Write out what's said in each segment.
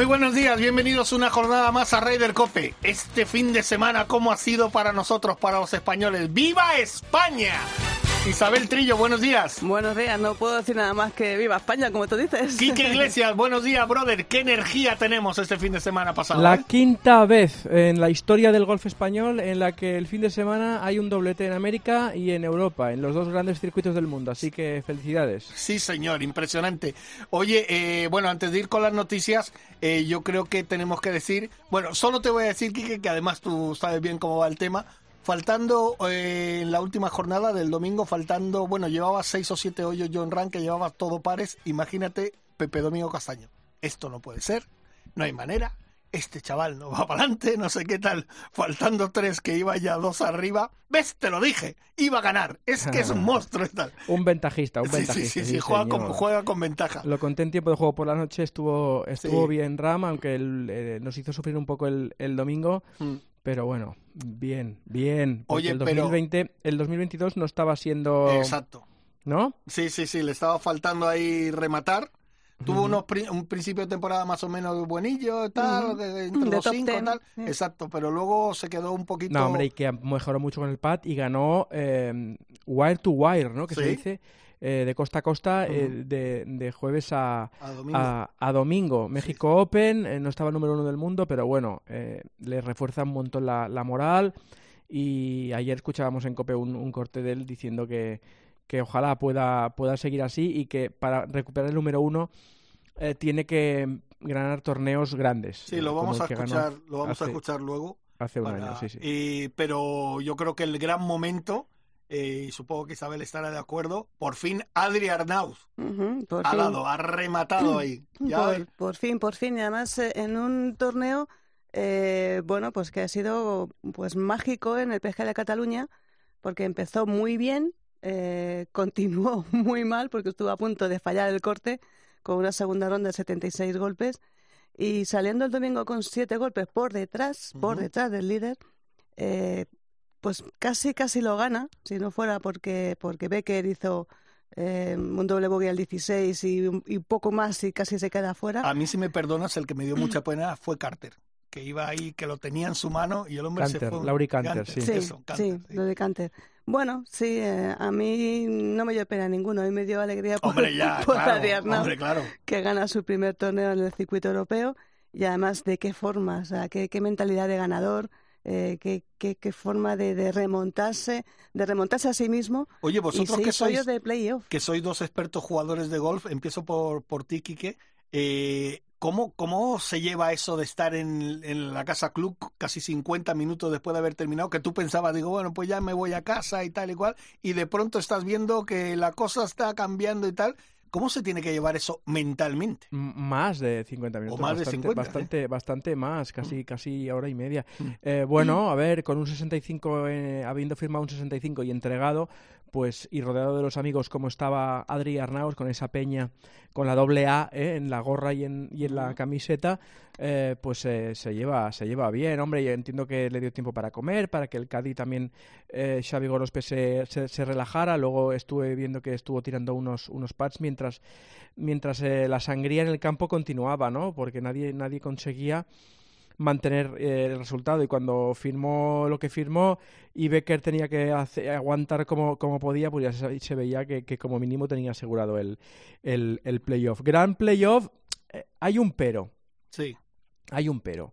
Muy buenos días, bienvenidos una jornada más a Raider Cope. Este fin de semana, ¿cómo ha sido para nosotros, para los españoles? ¡Viva España! Isabel Trillo, buenos días. Buenos días, no puedo decir nada más que viva España, como tú dices. Quique Iglesias, buenos días, brother. ¿Qué energía tenemos este fin de semana pasado? La eh? quinta vez en la historia del golf español en la que el fin de semana hay un doblete en América y en Europa, en los dos grandes circuitos del mundo. Así que felicidades. Sí, señor, impresionante. Oye, eh, bueno, antes de ir con las noticias, eh, yo creo que tenemos que decir, bueno, solo te voy a decir, Quique, que además tú sabes bien cómo va el tema. Faltando eh, en la última jornada del domingo, faltando, bueno, llevaba seis o siete hoyos John Ran, que llevaba todo pares. Imagínate, Pepe Domingo Castaño. Esto no puede ser, no hay manera. Este chaval no va para adelante, no sé qué tal. Faltando tres, que iba ya dos arriba. ¿Ves? Te lo dije, iba a ganar. Es que es un monstruo y tal. Un ventajista, un Sí, ventajista. sí, sí, sí, juega, con, señor. juega con ventaja. Lo conté en tiempo de juego por la noche, estuvo, estuvo bien Ram, aunque el- eh, nos hizo sufrir un poco el, el domingo. Mm. Pero bueno, bien, bien. Oye, el pero- 2020, el 2022 no estaba siendo, Exacto. ¿no? Sí, sí, sí, le estaba faltando ahí rematar. Tuvo unos pri- un principio de temporada más o menos buenillo, tal, de- entre De los top cinco, ten, tal. sí. Exacto, pero luego se quedó un poquito. No, hombre, y que mejoró mucho con el pad y ganó eh, wire to wire, ¿no? Que se dice, eh, de costa a costa, eh, de, de jueves a, a domingo. a, a domingo. México Open, eh, no estaba número uno del mundo, pero bueno, le refuerza un montón la, la moral. Y ayer escuchábamos en Cope un, un corte de él diciendo que, que ojalá pueda, pueda seguir así y que para recuperar el número uno tiene que ganar torneos grandes. sí, lo vamos a escuchar, lo vamos a escuchar luego. Hace un para- año, sí, sí. y- pero yo creo que el gran momento, eh, y supongo que Isabel estará de acuerdo, por fin Adri Arnauz por ha fin. dado, ha rematado ahí. Ya Por, fin, por fin. Y además eh, en un torneo, eh, bueno, pues que ha sido pues mágico en el PGA de Cataluña, porque empezó muy bien, eh, continuó muy mal, porque estuvo a punto de fallar el corte con una segunda ronda de 76 golpes, y saliendo el domingo con siete golpes por detrás, por detrás del líder, eh, pues casi, casi lo gana, si no fuera porque, porque Becker hizo eh, un doble bogey al 16 y, un- y poco más y casi se queda fuera. A mí, si me perdonas, el que me dio mucha pena fue Carter, que iba ahí, que lo tenía en su mano y el hombre se fue. Laurie Canter, sí. Sí, eso, Canter, sí, sí. lo de Canter. Bueno, sí, eh, a mí no me dio pena ninguno, a mí me dio alegría por, Hombre, ya, por claro, Adri Arnau, hombre, claro. que gana su primer torneo en el circuito europeo y además de qué forma, o sea, qué, qué mentalidad de ganador, eh, qué, qué, qué forma de, de remontarse, de remontarse a sí mismo Oye, y vosotros que sois, de playoff. que sois dos expertos jugadores de golf, empiezo por, por ti, Quique. Eh, ¿cómo, ¿Cómo se lleva eso de estar en, en la casa club casi 50 minutos después de haber terminado? Que tú pensabas, digo, bueno, pues ya me voy a casa y tal y cual, y de pronto estás viendo que la cosa está cambiando y tal. ¿Cómo se tiene que llevar eso mentalmente? M- Más de 50 minutos. más de bastante, 50, Bastante, bastante más, casi, casi hora y media. Mm. Eh, bueno, a ver, con un 65, eh, habiendo firmado un 65 y entregado, pues, y rodeado de los amigos como estaba Adri Arnaus, con esa peña, con la doble A eh, en la gorra y en, y en la camiseta, eh, pues eh, se lleva se lleva bien, hombre. Yo entiendo que le dio tiempo para comer, para que el Cádiz también, eh, Xavi Gorospe, se, se, se relajara. Luego estuve viendo que estuvo tirando unos, unos pads mientras, mientras eh, la sangría en el campo continuaba, ¿no? Porque nadie, nadie conseguía mantener eh, el resultado y cuando firmó lo que firmó y Becker tenía que aguantar como, como podía, pues ya se, se veía que, que como mínimo tenía asegurado el, el, el playoff. Gran playoff, eh, hay un pero, Sí. hay un pero.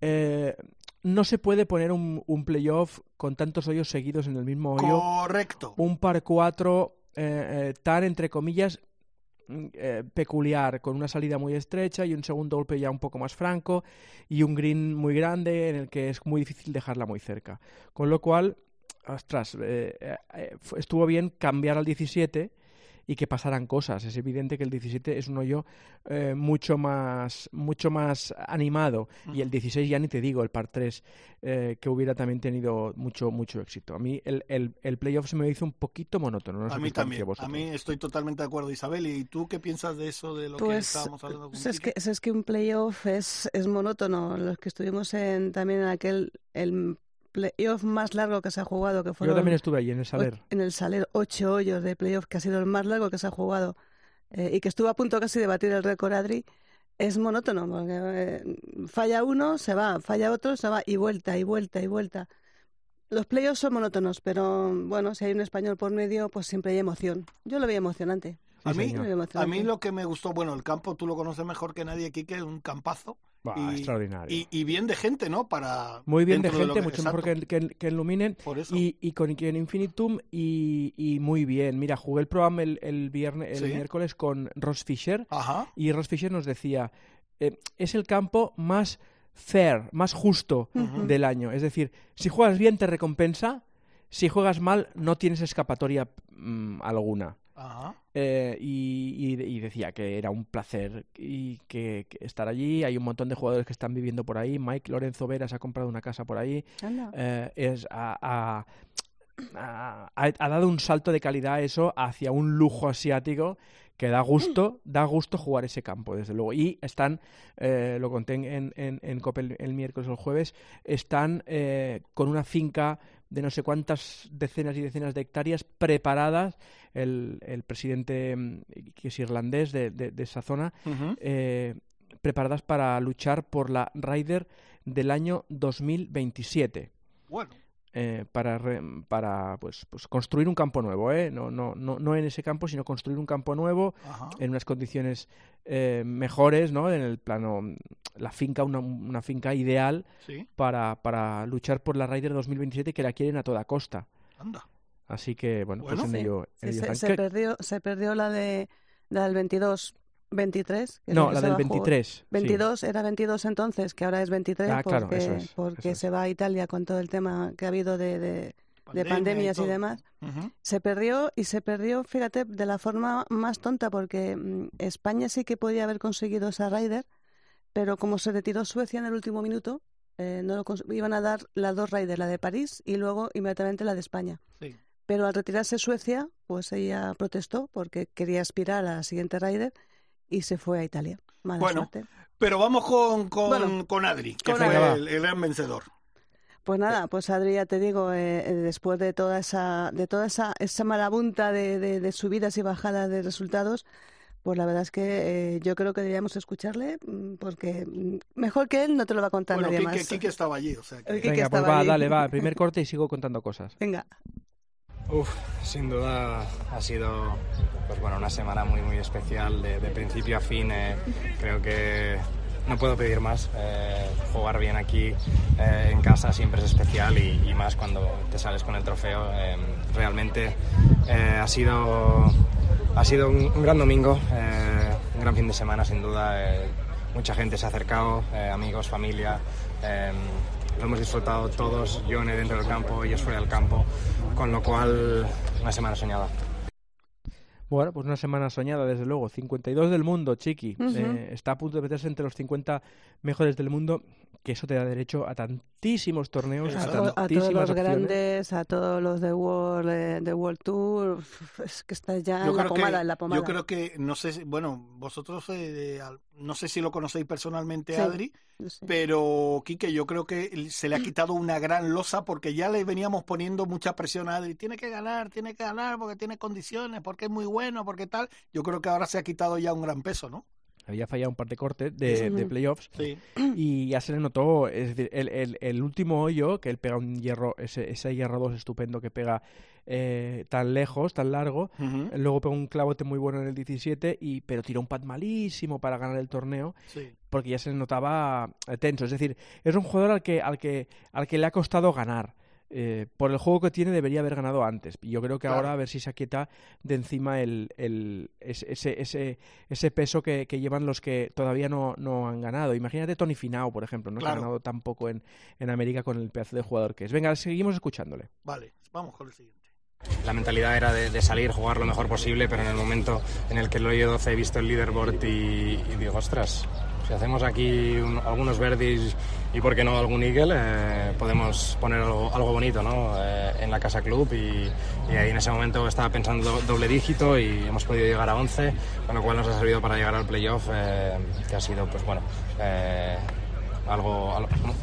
Eh, no se puede poner un, un playoff con tantos hoyos seguidos en el mismo hoyo Correcto. un par 4 eh, eh, tan, entre comillas, eh, peculiar, con una salida muy estrecha y un segundo golpe ya un poco más franco y un green muy grande en el que es muy difícil dejarla muy cerca. Con lo cual, ostras, eh, eh, estuvo bien cambiar al 17 y que pasaran cosas. Es evidente que el 17 es un hoyo eh, mucho más mucho más animado y el 16 ya ni te digo, el par 3 eh, que hubiera también tenido mucho mucho éxito. A mí el, el, el playoff se me hizo un poquito monótono. No a mí también. A mí estoy totalmente de acuerdo, Isabel. ¿Y tú qué piensas de eso, de lo que pues, estábamos hablando? Es, que, es que un playoff es, es monótono. Los que estuvimos en, también en aquel... El, playoff más largo que se ha jugado. Que Yo también estuve ahí, en el Saler. En el Saler, ocho hoyos de playoff, que ha sido el más largo que se ha jugado. Eh, y que estuvo a punto casi de batir el récord Adri. Es monótono, porque eh, falla uno, se va, falla otro, se va, y vuelta, y vuelta, y vuelta. Los playoffs son monótonos, pero bueno, si hay un español por medio, pues siempre hay emoción. Yo lo veía emocionante. A, mí, a mí lo que me gustó, bueno, el campo tú lo conoces mejor que nadie, aquí, que es un campazo y, extraordinario. Y, bien de gente, ¿no? Para Muy bien de gente, mucho mejor que, que, que Luminen. Y, y, con, Infinitum y, muy bien. Mira, jugué el programa el, viernes, el miércoles con Ross Fisher y Ross Fisher nos decía, eh, es el campo más fair, más justo del año. Es decir, si juegas bien te recompensa, si juegas mal no tienes escapatoria mm, alguna. Eh, y, decía que era un placer y que, estar allí. Hay un montón de jugadores que están viviendo por ahí. Mike Lorenzo Veras ha comprado una casa por ahí. Eh, es, ha, dado un salto de calidad eso hacia un lujo asiático que da gusto, da gusto jugar ese campo, desde luego. Y están, eh, lo conté en, en, en Copel el miércoles o el jueves, están con una finca de no sé cuántas decenas y decenas de hectáreas preparadas. El, el presidente, mm, que es irlandés de, de, esa zona, eh, preparadas para luchar por la Ryder del año 2027. Bueno. Eh, para, para pues, pues, construir un campo nuevo, ¿eh? no, no, no, no en ese campo, sino construir un campo nuevo en unas condiciones eh, mejores, ¿no? En el plano, la finca, una, una finca ideal para, para luchar por la Ryder 2027 que la quieren a toda costa. Anda. Así que, bueno, pues en ello, se, perdió, se perdió la de la del 22 23. no, la del 23. 22 era 22 entonces, que ahora es 23 ah, porque, porque se va a Italia con todo el tema que ha habido de, de, pandemias y, demás. Se perdió y se perdió, fíjate, de la forma más tonta porque mm, España sí que podía haber conseguido esa Ryder, pero como se retiró Suecia en el último minuto, eh, no lo iban a dar las dos Ryder, la de París y luego inmediatamente la de España. Pero al retirarse Suecia, pues ella protestó porque quería aspirar a la siguiente Ryder y se fue a Italia. bueno, pero vamos con, con, Adri, que fue el, gran vencedor. Pues nada, pues Adri, ya te digo, eh, eh, después de toda esa, de toda esa, esa marabunta de, de, subidas y bajadas de resultados, pues la verdad es que eh, yo creo que deberíamos escucharle, mm, porque mm, mejor que él no te lo va a contar nadie más. Quique estaba allí, o sea. Venga, pues va, dale, va, primer corte y sigo contando cosas. Venga. Uf, sin duda ha sido pues bueno, una semana muy muy especial de, principio a fin. Eh, creo que no puedo pedir más. Eh, jugar bien aquí eh, en casa siempre es especial y, más cuando te sales con el trofeo. realmente ha sido, ha sido un, gran domingo, un gran fin de semana sin duda. mucha gente se ha acercado, amigos, familia lo hemos disfrutado todos, yo dentro del campo, ellos fuera del campo, con lo cual una semana soñada. Bueno, pues una semana soñada, desde luego. 52 del mundo, Chiqui. Eh, está a punto de meterse entre los 50 mejores del mundo, que eso te da derecho a tantísimos torneos, a, a, todos los grandes, a todos los de World, eh, de World Tour. Es que está ya en la, pomada, en la, pomada, Yo creo que, no sé, bueno, vosotros, eh, no sé si lo conocéis personalmente, Adri, pero Quique, yo creo que se le ha quitado una gran losa porque ya le veníamos poniendo mucha presión a Adri. Tiene que ganar, tiene que ganar porque tiene condiciones, porque es muy bueno, porque tal. Yo creo que ahora se ha quitado ya un gran peso, ¿no? Había fallado un par de cortes de, playoffs y ya se le notó, es decir, el, el, el, último hoyo, que él pega un hierro, ese, ese hierro 2 estupendo que pega eh, tan lejos, tan largo, luego pega un clavote muy bueno en el 17, y, pero tiró un pad malísimo para ganar el torneo, porque ya se le notaba tenso, es decir, es un jugador al que, al que, al que le ha costado ganar. Eh, por el juego que tiene debería haber ganado antes. Y yo creo que ahora a ver si se aquieta de encima el, el ese, ese, ese, peso que, que, llevan los que todavía no, no han ganado. Imagínate Tony Finao, por ejemplo, no ha ganado tampoco en, en América con el pedazo de jugador que es. Venga, seguimos escuchándole. Vale, vamos con el siguiente. La mentalidad era de, salir, jugar lo mejor posible, pero en el momento en el que lo he 12 he visto el leaderboard y, y digo, ostras, si hacemos aquí algunos verdis y por qué no algún eagle, eh, podemos poner algo, algo bonito ¿no? Eh, en la casa club y, ahí en ese momento estaba pensando doble dígito y hemos podido llegar a 11, con lo cual nos ha servido para llegar al playoff, eh, que ha sido pues bueno algo,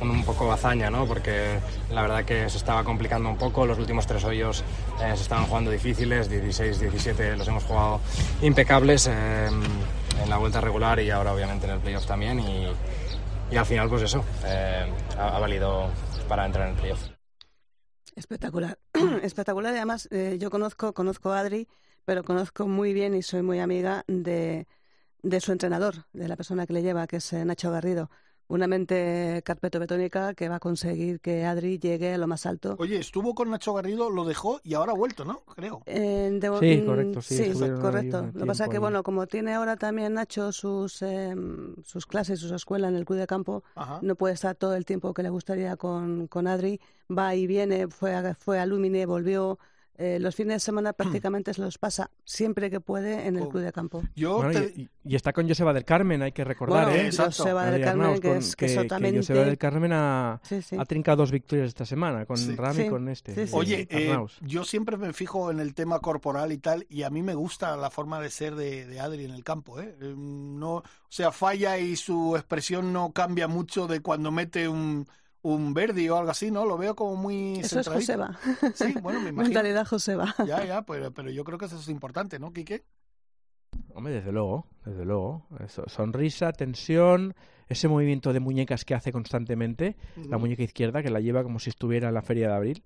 un, poco hazaña, ¿no? porque la verdad que se estaba complicando un poco, los últimos tres hoyos se estaban jugando difíciles, 16, 17 los hemos jugado impecables en la vuelta regular y ahora obviamente en el playoff también y, y al final pues eso, eh, ha, valido para entrar en el playoff. Espectacular, espectacular y además eh, yo conozco, conozco a Adri, pero conozco muy bien y soy muy amiga de, de su entrenador, de la persona que le lleva, que es eh, Nacho Garrido una mente carpetobetónica que va a conseguir que Adri llegue a lo más alto. Oye, estuvo con Nacho Garrido, lo dejó y ahora ha vuelto, ¿no? Creo. Eh, sí, correcto. Sí, correcto. Lo que pasa es que, bueno, como tiene ahora también Nacho sus, em, sus clases, sus escuelas en el club de campo, no puede estar todo el tiempo que le gustaría con, con Adri. Va y viene, fue a, fue a Lumine, volvió eh, los fines de semana prácticamente se los pasa siempre que puede en el oh. club de campo. y, está con Joseba del Carmen, hay que recordar. ¿eh? Joseba del Carmen, que, es, que, Joseba del Carmen ha, trincado dos victorias esta semana, con Rami y con este. Oye, eh, yo siempre me fijo en el tema corporal y tal, y a mí me gusta la forma de ser de, de Adri en el campo. ¿eh? No, o sea, falla y su expresión no cambia mucho de cuando mete un un Verdi o algo así, ¿no? Lo veo como muy Eso es Joseba. Sí, bueno, me imagino. Mentalidad Joseba. Ya, ya, pero, pero yo creo que eso es importante, ¿no, Quique? Hombre, desde luego, desde luego. sonrisa, tensión, ese movimiento de muñecas que hace constantemente, la muñeca izquierda que la lleva como si estuviera en la feria de abril,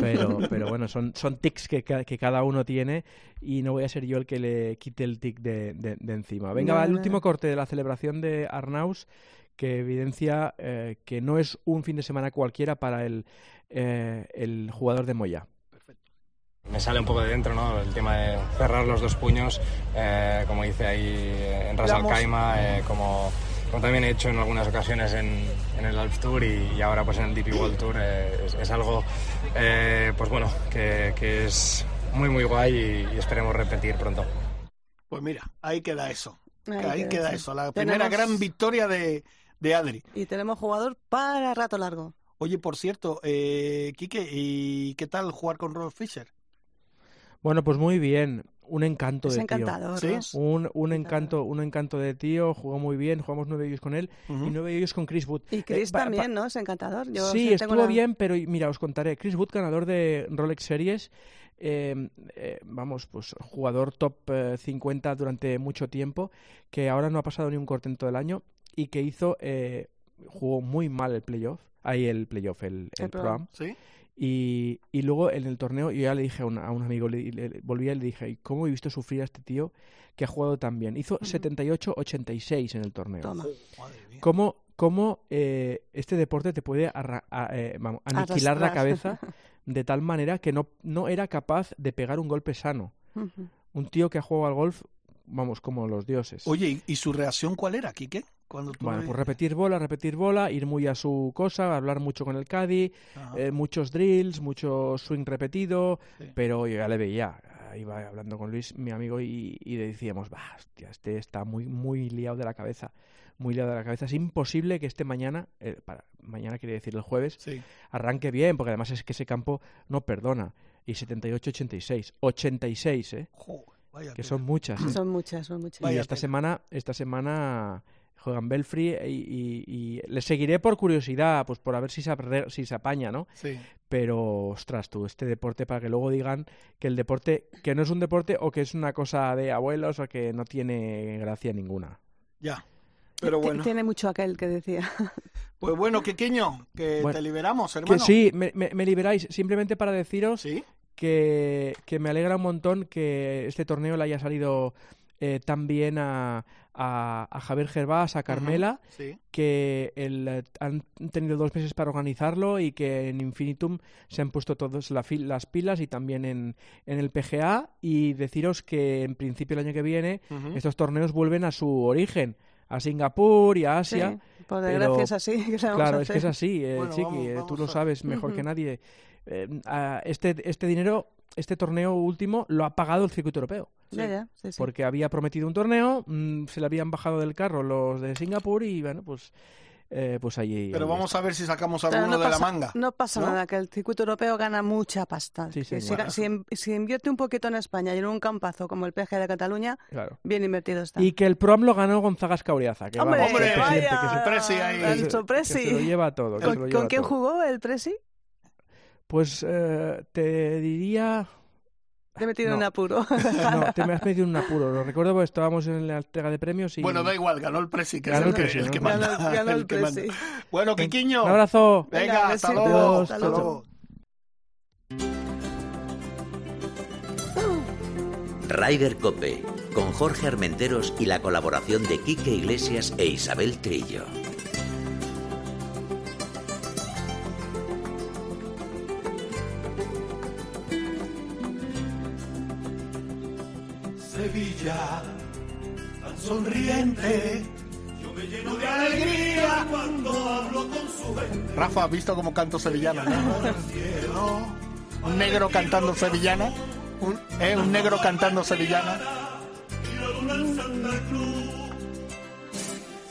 pero, pero bueno, son, son tics que, que cada uno tiene y no voy a ser yo el que le quite el tic de, de, encima. Venga, va el último corte de la celebración de Arnaus que evidencia eh, que no es un fin de semana cualquiera para el, eh, el jugador de Moya. Me sale un poco de dentro ¿no? el tema de cerrar los dos puños, eh, como dice ahí en Ras Al como, como, también he hecho en algunas ocasiones en, en el Alp Tour y, ahora pues en el DP World Tour. Es, algo pues bueno, que, que, es muy muy guay y, y esperemos repetir pronto. Pues mira, ahí queda eso. Ahí, queda, eso. La primera gran victoria de, de Adri. Y tenemos jugador para rato largo. Oye, por cierto, eh, Quique, ¿y qué tal jugar con Rolf Fischer? Bueno, pues muy bien. Un encanto de encantador, tío. Un, un encanto, un encanto de tío, jugó muy bien, jugamos nueve años con él y nueve años con Chris Wood. Y Chris eh, también, ¿no? Es encantador. sí, estuvo bien, pero mira, os contaré. Chris Wood, ganador de Rolex Series, eh, eh, vamos, pues jugador top 50 durante mucho tiempo, que ahora no ha pasado ni un corte en todo el año y que hizo, eh, jugó muy mal el playoff, ahí el playoff, el, el, ¿Sí? Y, y, luego en el torneo yo ya le dije a un, a un amigo, le, le, volví y le dije, ¿cómo he visto sufrir a este tío que ha jugado tan bien? Hizo 78-86 en el torneo. Toma. ¿Cómo, cómo eh, este deporte te puede eh, aniquilar la cabeza de tal manera que no, no era capaz de pegar un golpe sano? Un tío que ha jugado al golf, vamos, como los dioses. Oye, ¿y su reacción cuál era, Quique? Bueno, pues repetir bola, repetir bola, ir muy a su cosa, hablar mucho con el caddy, eh, muchos drills, mucho swing repetido, pero yo ya le veía, iba hablando con Luis, mi amigo, y, y decíamos, bah, hostia, este está muy, muy liado de la cabeza, muy liado de la cabeza. Es imposible que este mañana, eh, para, mañana quiere decir el jueves, arranque bien, porque además es que ese campo no perdona. Y 78-86, 86, ¿eh? que son muchas. ¿eh? Son muchas, son muchas. Y esta semana, esta semana juegan Belfry y, y, le seguiré por curiosidad, pues por a ver si se, si se apaña, ¿no? Sí. Pero, ostras, tú, este deporte, para que luego digan que el deporte, que no es un deporte o que es una cosa de abuelos o que no tiene gracia ninguna. Ya. Pero bueno. Tiene mucho aquel que decía. Pues bueno, Quequeño, que te liberamos, hermano. Que sí, me, me, liberáis. Simplemente para deciros que, que me alegra un montón que este torneo le haya salido eh, también a, a, Javier Gervás, a Carmela, que el, han tenido dos meses para organizarlo y que en Infinitum se han puesto todas las pilas y también en, en, el PGA. Y deciros que en principio el año que viene estos torneos vuelven a su origen a Singapur y a Asia. Sí, por desgracia es así. claro, es que es así, eh, Chiqui, eh, tú lo sabes mejor que nadie. este, este dinero este torneo último lo ha pagado el circuito europeo. Ya, ya, sí, sí. Porque había prometido un torneo, mm, se le habían bajado del carro los de Singapur y bueno, pues, eh, pues allí. Pero vamos está. a ver si sacamos alguno no de la manga. No pasa ¿no? nada, que el circuito europeo gana mucha pasta. Sí, si, si- si invierte un poquito en España y en un campazo como el PG de Cataluña, Claro. bien invertido está. Y que el prom lo ganó Gonzaga Escauriaza. Que ¡Hombre, vamos, Hombre, vaya! que se- Presi ahí. que se- Nuestro que Presi. se lo lleva todo. ¿Con, lleva quién todo. jugó el Presi? Pues eh, te diría. Te he metido No. en apuro. No, te me has metido en un apuro. Lo recuerdo porque estábamos en la entrega de premios y. Bueno, da igual, ganó el Presi, que Ganó es el, el que, Presi, el ¿no? que Ganó- manda. ganó el que manda. Presi. Bueno, Quiquiño. Un abrazo. Venga, Venga, hasta luego. Adiós, hasta chao, luego. Ryder Cope, con Jorge Armenteros y la colaboración de Quique Iglesias e Isabel Trillo. Tan sonriente. Yo me lleno de alegría cuando hablo con su gente. Rafa, ¿has visto cómo canto sevillana? no? Un negro cantando sevillana. Un, ¿eh? un negro cantando sevillana.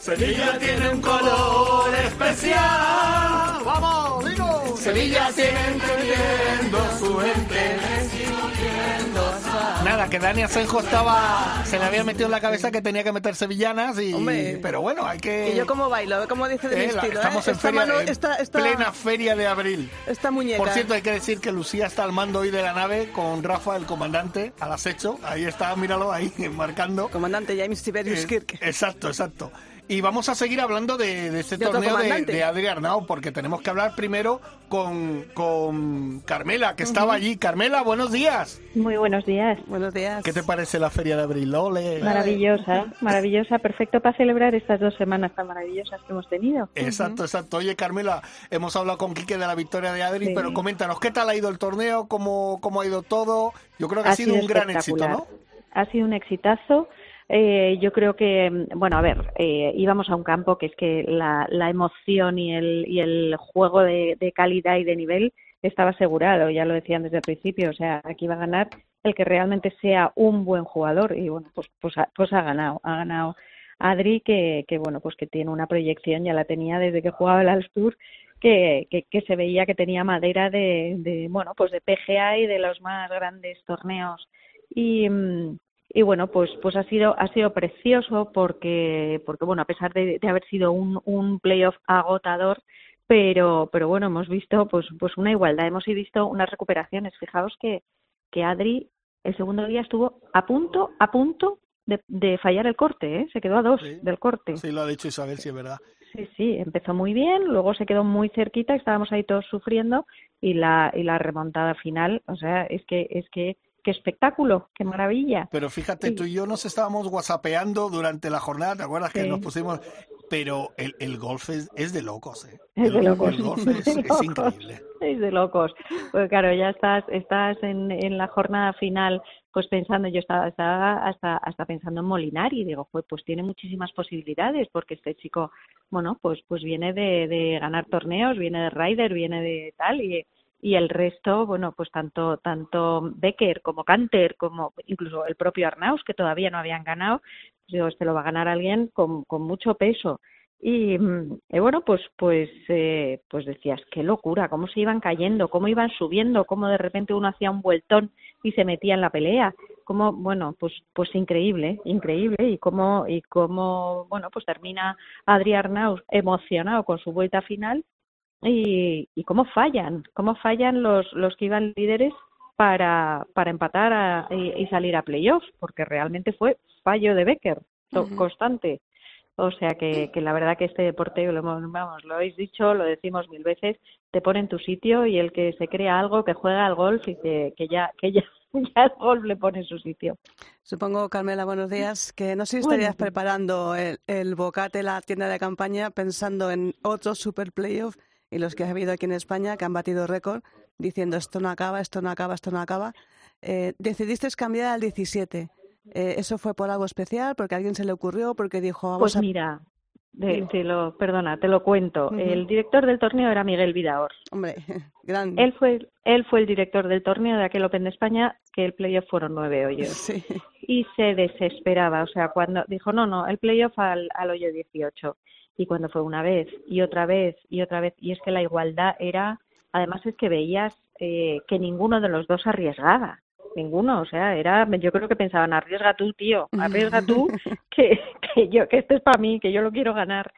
Sevilla tiene un color especial. ¡Vamos, digo! Sevilla tiene entendiendo su gente. Que Dani Asenjo estaba. Se le había metido en la cabeza que tenía que meter sevillanas y. Hombre. pero bueno, hay que. y yo como bailo, como dice de mi Eh, la- estilo. estamos ¿eh? en, esta, feria, mano- en esta, esta- plena feria de abril. esta muñeca. Por cierto, hay que decir que Lucía está al mando hoy de la nave con Rafa, el comandante, al acecho. Ahí está, míralo ahí, marcando. Comandante James Tiberius Eh, Kirk. Exacto, exacto. Y vamos a seguir hablando de, de este De torneo de, Adri Arnau, porque tenemos que hablar primero con, con Carmela, que estaba allí. Carmela, buenos días. Muy buenos días. Buenos días. ¿Qué te parece la feria de abril? Ole. Maravillosa, maravillosa, perfecto para celebrar estas dos semanas tan maravillosas que hemos tenido. Exacto, exacto. Oye, Carmela, hemos hablado con Quique de la victoria de Adri, Sí. pero coméntanos, ¿qué tal ha ido el torneo? ¿Cómo, cómo ha ido todo? Yo creo que ha, sido, un gran éxito, ¿no? Ha sido un exitazo. Eh, yo creo que, bueno, a ver, eh, íbamos a un campo que es que la, la emoción y el, y el juego de, de calidad y de nivel estaba asegurado, ya lo decían desde el principio, o sea, aquí va a ganar el que realmente sea un buen jugador y bueno, pues, pues, ha, pues ha ganado, ha ganado Adri que, que bueno, pues que tiene una proyección, ya la tenía desde que jugaba el Alstur, que, que, que se veía que tenía madera de, de, bueno, pues de PGA y de los más grandes torneos. Y, mm, y bueno pues pues ha sido ha sido precioso porque porque bueno a pesar de, de haber sido un, un playoff agotador pero pero bueno hemos visto pues pues una igualdad hemos visto unas recuperaciones fijaos que que Adri el segundo día estuvo a punto a punto de, de fallar el corte ¿eh? se quedó a dos Sí. del corte Sí, lo ha dicho Isabel, sí es verdad. Sí, sí, empezó muy bien, luego se quedó muy cerquita, estábamos ahí todos sufriendo y la y la remontada final, o sea, es que es que qué espectáculo, qué maravilla. Pero fíjate, Sí. tú y yo nos estábamos whatsappeando durante la jornada, ¿te acuerdas que nos pusimos? Pero el, el golf es, es de locos, ¿eh? Es el, de locos. El golf es increíble. Es de locos. Pues claro, ya estás estás en, en la jornada final pues pensando, yo estaba, estaba hasta hasta pensando en Molinari y digo, pues, pues tiene muchísimas posibilidades porque este chico, bueno, pues pues viene de, de ganar torneos, viene de Ryder, viene de tal y y el resto, bueno, pues tanto tanto Becker como Canter, como incluso el propio Arnaus, que todavía no habían ganado, pues digo, este lo va a ganar alguien con, con mucho peso. Y, mm, y bueno, pues pues eh, pues decías, qué locura, cómo se iban cayendo, cómo iban subiendo, cómo de repente uno hacía un vueltón y se metía en la pelea, cómo bueno, pues pues increíble, increíble y cómo y cómo bueno, pues termina Adri Arnaus emocionado con su vuelta final y, y cómo fallan, cómo fallan los, los que iban líderes para, para empatar a- y, y salir a playoffs, porque realmente fue fallo de Becker, constante. O sea que, que la verdad que este deporte, lo, hemos- vamos, lo habéis dicho, lo decimos mil veces, te pone en tu sitio y el que se crea algo, que juega al golf y que, que ya, que ya, ya el golf le pone en su sitio. Supongo, Carmela, buenos días, que no sé si estarías preparando el, el bocate, la tienda de campaña, pensando en otros super playoff y los que ha habido aquí en España, que han batido récord, diciendo esto no acaba, esto no acaba, esto no acaba. Eh, decidiste cambiar al 17. Eh, ¿Eso fue por algo especial? ¿Porque a alguien se le ocurrió? ¿Porque dijo, vamos Pues a... mira, de- te lo, perdona, te lo cuento. El director del torneo era Miguel Vidaor. Hombre, gran. Él fue, él fue el director del torneo de aquel Open de España, que el playoff fueron nueve hoyos. Sí. Y se desesperaba, o sea, cuando dijo, no, no, el playoff al, al hoyo 18. Y cuando fue una vez, y otra vez, y otra vez, y es que la igualdad era, además es que veías eh, que ninguno de los dos arriesgaba. Ninguno, o sea, era, yo creo que pensaban, arriesga tú, tío, arriesga tú, que, que yo, que esto es para mí, que yo lo quiero ganar.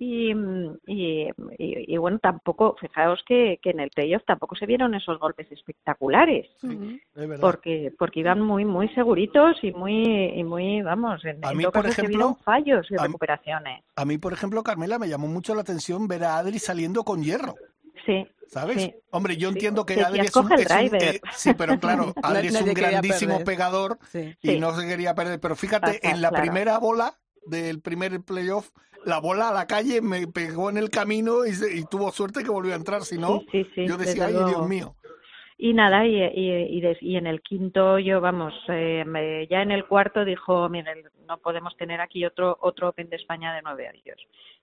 Y, mm, y, y- y bueno, tampoco, fijaos que, que en el playoff tampoco se vieron esos golpes espectaculares. Es verdad. porque porque iban muy muy seguritos y muy y muy vamos, en, A en mí, todo por caso, se ejemplo, vieron fallos y recuperaciones. A mí, por ejemplo, Carmela, me llamó mucho la atención ver a Adri saliendo con hierro. Sí, ¿Sabes? Sí. Hombre, yo Sí. entiendo que Adri es un, "Coge el es un- driver". eh, sí, pero claro, Adri es un grandísimo perder. pegador Sí. y Sí. no se quería perder. Pero fíjate, Pasa, en la claro. primera bola del primer playoff, la bola a la calle me pegó en el camino y, se- y tuvo suerte que volvió a entrar. Si no, Sí, sí, sí, yo decía, ay, Dios mío. Y nada, y, y, y, des- y en el quinto yo, vamos, eh, me- ya en el cuarto dijo Miguel, no podemos tener aquí otro otro Open de España de nueve hoyos.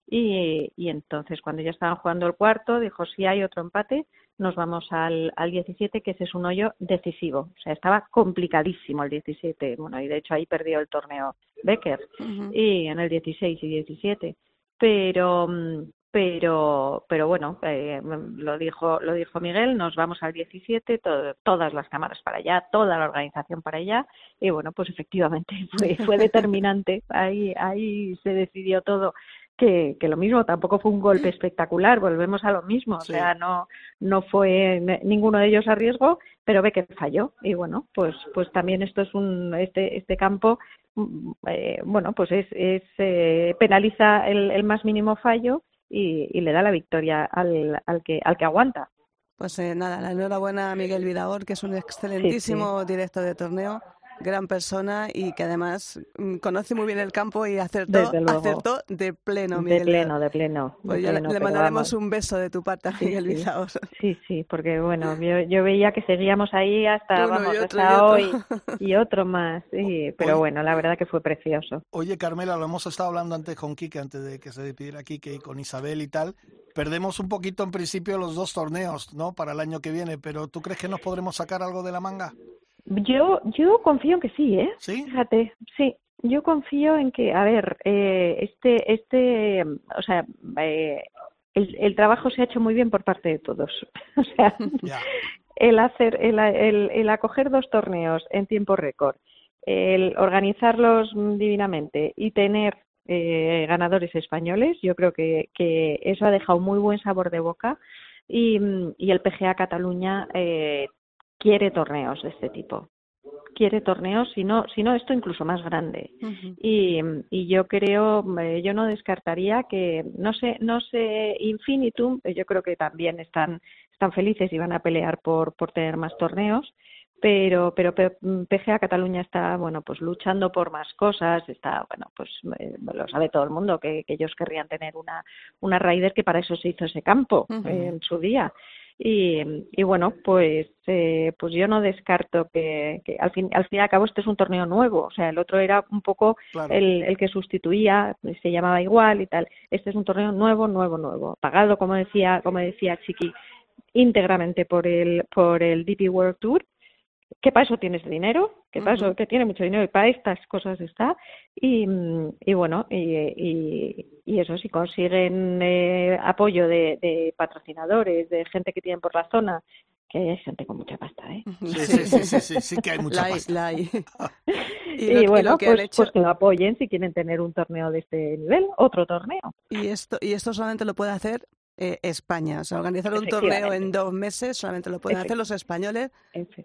Y, y entonces cuando ya estaban jugando el cuarto, dijo, si hay otro empate, nos vamos al, al 17, que ese es un hoyo decisivo. O sea, estaba complicadísimo el 17. Bueno, y de hecho ahí perdió el torneo Becker. Y en el 16 y 17 pero pero pero bueno eh, lo dijo lo dijo Miguel nos vamos al 17 to- todas las cámaras para allá toda la organización para allá. Y bueno pues efectivamente fue fue determinante. Ahí ahí se decidió todo que, que lo mismo tampoco fue un golpe espectacular volvemos a lo mismo Sí. o sea no no fue ninguno de ellos arriesgó pero ve que falló y bueno pues pues también esto es un este este campo mm, eh, bueno pues es, es eh, penaliza el, el más mínimo fallo y, y le da la victoria al, al que al que aguanta. Pues eh, nada, la enhorabuena a Miguel Vidaor, que es un excelentísimo director de torneo, gran persona y que además mm, conoce muy bien el campo y acertó, de pleno, de Miguel. pleno de pleno de Pues ya le- pleno, le mandaremos vamos. un beso de tu parte a Miguel sí. Sí, sí, porque bueno, yo, yo veía que seguíamos ahí hasta, Uno y vamos, otro y hasta otro. hoy y otro más, sí, pero Oye. bueno, la verdad que fue precioso. Oye, Carmela, lo hemos estado hablando antes con Kike, antes de que se despidiera Kike y con Isabel y tal. Perdemos un poquito en principio los dos torneos, ¿no? Para el año que viene, pero ¿tú crees que nos podremos sacar algo de la manga? Yo, yo confío en que sí, ¿eh? ¿Sí? Fíjate, sí, yo confío en que, a ver, eh, este, este, o sea, eh, el, el trabajo se ha hecho muy bien por parte de todos. o sea, el hacer, el, el, el acoger dos torneos en tiempo récord, el organizarlos divinamente y tener eh, ganadores españoles, yo creo que, que eso ha dejado muy buen sabor de boca y, y el PGA Cataluña eh, quiere torneos de este tipo. Quiere torneos, si no, si no esto incluso más grande. Y, y yo creo, eh, yo no descartaría que, no sé, no sé, Infinitum, eh, yo creo que también están, están felices y van a pelear por, por tener más torneos, pero, pero PGA Cataluña está, bueno, pues luchando por más cosas, está, bueno, pues eh, lo sabe todo el mundo que, que ellos querrían tener una, una Ryder que para eso se hizo ese campo eh, en su día. Y, y bueno, pues eh, pues yo no descarto que, que al fin al fin y al cabo este es un torneo nuevo, o sea, el otro era un poco Claro. el, el que sustituía, se llamaba igual y tal. Este es un torneo nuevo, nuevo, nuevo, pagado como decía, como decía Chiqui, íntegramente por el por el DP World Tour. Que para eso tienes dinero, que para eso Ujú. que tiene mucho dinero y para estas cosas está. Y, y bueno, y, y, y eso, si consiguen eh, apoyo de, de patrocinadores, de gente que tienen por la zona, que hay gente con mucha pasta, ¿eh? Sí, sí, sí, sí, sí, sí que hay mucha La pasta. la hay. Y, Y, lo, y bueno, lo que pues, hecho, pues que lo apoyen si quieren tener un torneo de este nivel, otro torneo. y esto, y esto solamente lo puede hacer eh, España. O sea, organizar un torneo en dos meses solamente lo pueden hacer los españoles,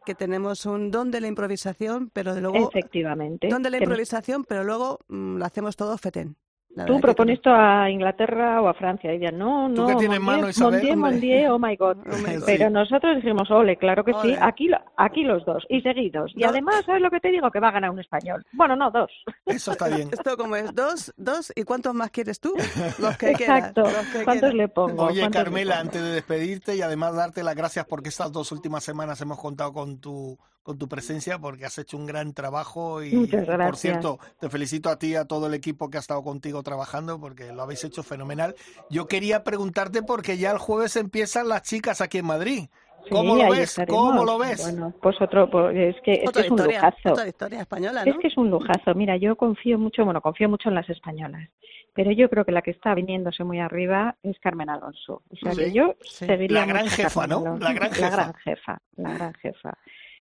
que tenemos un don de la improvisación, pero de luego Efectivamente. don de la improvisación, pero luego mm, lo hacemos todo fetén. La Tú que propones esto a Inglaterra o a Francia y dirán, no, Tú no, que tienes Mondier, mano, Isabel, Mondier. Mondier, oh my God. Oh my God. Pero nosotros dijimos, ole, claro que Ole. sí, aquí, aquí los dos, y seguidos. Y Do- además, ¿sabes lo que te digo? Que va a ganar un español. Bueno, no, dos. Eso está bien. Esto como es dos, dos, ¿y cuántos más quieres tú? Los que. Exacto. los que ¿Cuántos quieras. le pongo? Oye, ¿Cuántos le Carmela, pongo? antes de despedirte y además darte las gracias porque estas dos últimas semanas hemos contado con tu con tu presencia porque has hecho un gran trabajo y, Muchas por cierto, te felicito a ti y a todo el equipo que ha estado contigo trabajando porque lo habéis hecho fenomenal. Yo quería preguntarte porque ya el jueves empiezan las chicas aquí en Madrid. ¿Cómo Sí, lo ves? estaremos. ¿Cómo lo ves? Bueno, pues otro, pues es que, es, Otra que es un lujazo. otra victoria española, ¿no? Es que es un lujazo. Mira, yo confío mucho, bueno, confío mucho en las españolas, pero yo creo que la que está viniéndose muy arriba es Carmen Alonso. O sea, Sí, que yo sí. seguiría La gran jefa, Carmen ¿no? Alonso. La gran jefa. La gran jefa, la gran jefa.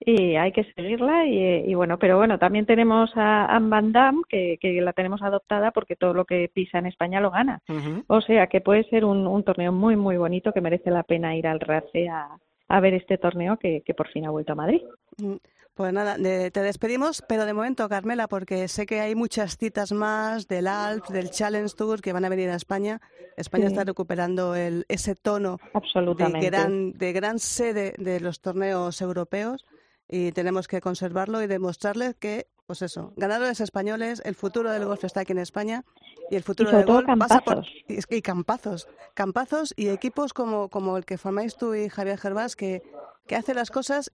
Y hay que seguirla y, y bueno, pero bueno, también tenemos a Anne Van Damme, que, que la tenemos adoptada porque todo lo que pisa en España lo gana. O sea que puede ser un, un torneo muy, muy bonito que merece la pena ir al RACE a, a ver este torneo que, que por fin ha vuelto a Madrid. Mm, Pues nada, de- te despedimos, pero de momento, Carmela, porque sé que hay muchas citas más del Alps, del Challenge Tour que van a venir a España. España Sí. está recuperando el, ese tono de Absolutamente. gran, de gran sede de los torneos europeos y tenemos que conservarlo y demostrarles que, pues eso, ganadores españoles, el futuro del golf está aquí en España y el futuro sobre del todo golf pasa por... campazos. Y, y campazos, campazos y equipos como, como el que formáis tú y Javier Gervás que, que hace las cosas,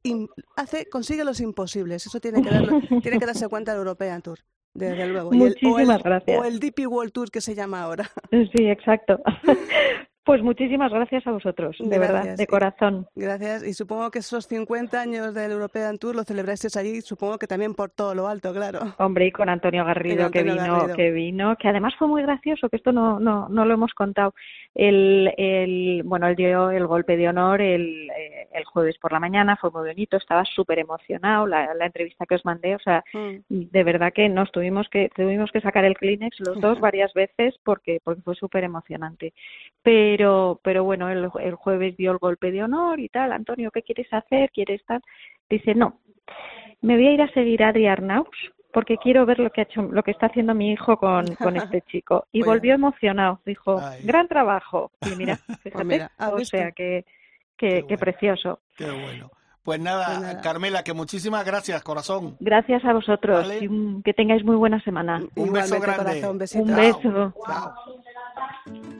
hace, consigue los imposibles. Eso tiene que, darlo- tiene que darse cuenta el European Tour, desde luego. Y el- o, el, Muchísimas gracias. o el DP World Tour que se llama ahora. Sí, exacto. Pues muchísimas gracias a vosotros, de verdad, de corazón. Gracias. Y supongo que esos 50 años del European Tour lo celebrasteis allí, supongo que también por todo lo alto, claro. Hombre, y con Antonio Garrido, que vino, Garrido. que vino, que además fue muy gracioso, que esto no, no, no lo hemos contado. El, el, bueno, él dio el golpe de honor el, eh, el jueves por la mañana, fue muy bonito, estaba súper emocionado, la, la entrevista que os mandé, o sea, Mm. de verdad que nos tuvimos que tuvimos que sacar el Kleenex los dos varias veces porque porque fue súper emocionante pero pero bueno el, el jueves dio el golpe de honor y tal Antonio qué quieres hacer quieres tal dice no me voy a ir a seguir a Adri Arnaus porque quiero ver lo que ha hecho lo que está haciendo mi hijo con, con este chico y bien. volvió emocionado dijo Ay. gran trabajo y mira fíjate mira, ¿has o visto? sea que que, Qué que precioso Qué bueno. Pues nada, Pues nada. Carmela, que muchísimas gracias, corazón. gracias a vosotros Vale. y un- que tengáis muy buena semana Un beso grande. corazón, un Chao. beso Chao.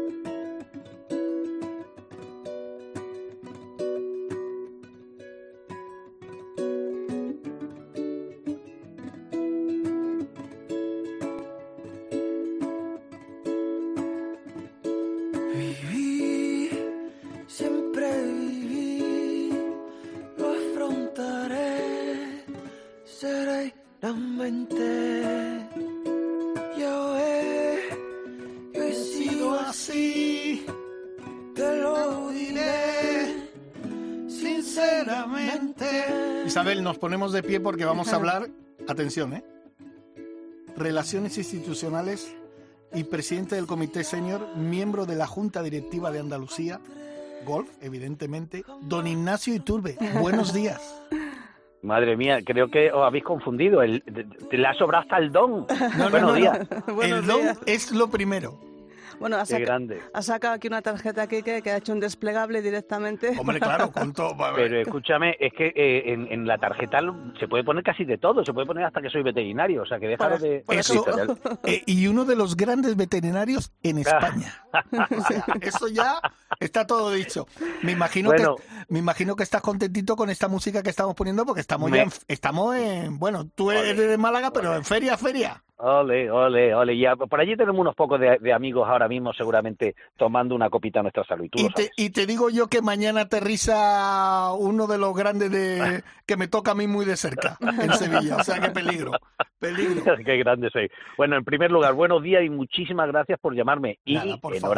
Ponemos de pie porque vamos a hablar, atención, ¿eh? Relaciones institucionales y presidente del Comité Senior, miembro de la Junta Directiva de Andalucía, Golf, evidentemente, don Ignacio Iturbe. Buenos días. Madre mía, creo que os habéis confundido. El, te- te le ha sobrado hasta el don. No, no, Buenos no, días. no. Buenos El don días. es lo primero. Bueno, ha, Qué saca- grande. ha sacado aquí una tarjeta aquí que, que ha hecho un desplegable directamente. Hombre, claro, con todo. Pero escúchame, es que eh, en, en la tarjeta se puede poner casi de todo. Se puede poner hasta que soy veterinario. O sea, que déjalo Por- de... Eso, eh, y uno de los grandes veterinarios en España. O sea, eso ya está todo dicho. Me imagino Bueno. que me imagino que estás contentito con esta música que estamos poniendo porque estamos Me- ya en, estamos en bueno, tú eres de Málaga, pero en feria, feria. Ole, ole, ole. Y a- por allí tenemos unos pocos de, de amigos ahora mismo seguramente tomando una copita a nuestra salud. Y Y te, y te digo yo que mañana aterriza uno de los grandes de que me toca a mí muy de cerca en Sevilla. O sea, qué peligro. Peligro. Qué grande soy. Bueno, en primer lugar, buenos días y muchísimas gracias por llamarme. Y Nada, por favor.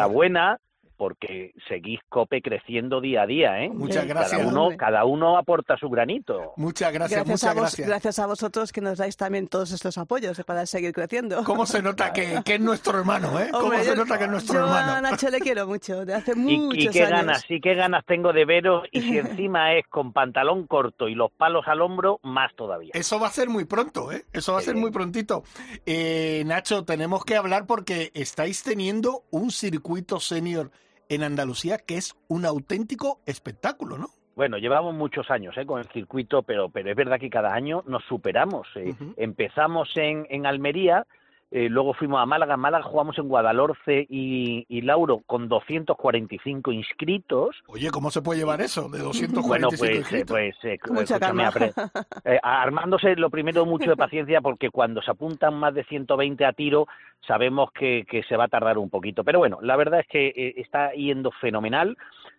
Porque seguís COPE creciendo día a día, ¿eh? Muchas gracias. Cada uno, hombre. cada uno aporta su granito. Muchas gracias, Gracias, muchas a vos, gracias. gracias a vosotros que nos dais también todos estos apoyos eh, para seguir creciendo. ¿Cómo se nota que, que es nuestro hermano, eh? ¿Cómo Hombre, se yo- nota que es nuestro yo a? Nacho le quiero mucho, de hace Y, muchos y qué años. ganas, sí, qué ganas tengo de veros. Y si encima es con pantalón corto y los palos al hombro, más todavía. Eso va a ser muy pronto, ¿eh? Eso va a Qué ser muy prontito. Eh, Nacho, tenemos que hablar porque estáis teniendo un circuito senior en Andalucía que es un auténtico espectáculo, ¿no? Bueno, llevamos muchos años ¿eh? con el circuito, pero, pero es verdad que cada año nos superamos. eh. Empezamos en, en Almería, eh, luego fuimos a Málaga, en Málaga jugamos en Guadalhorce y, y Lauro con 245 inscritos. Oye, ¿cómo se puede llevar eso de 245 Bueno, pues, eh, inscritos? pues eh, Mucha escúchame, eh, armándose lo primero mucho de paciencia porque cuando se apuntan más de 120 a tiro sabemos que, que se va a tardar un poquito. Pero bueno, la verdad es que eh, está yendo fenomenal.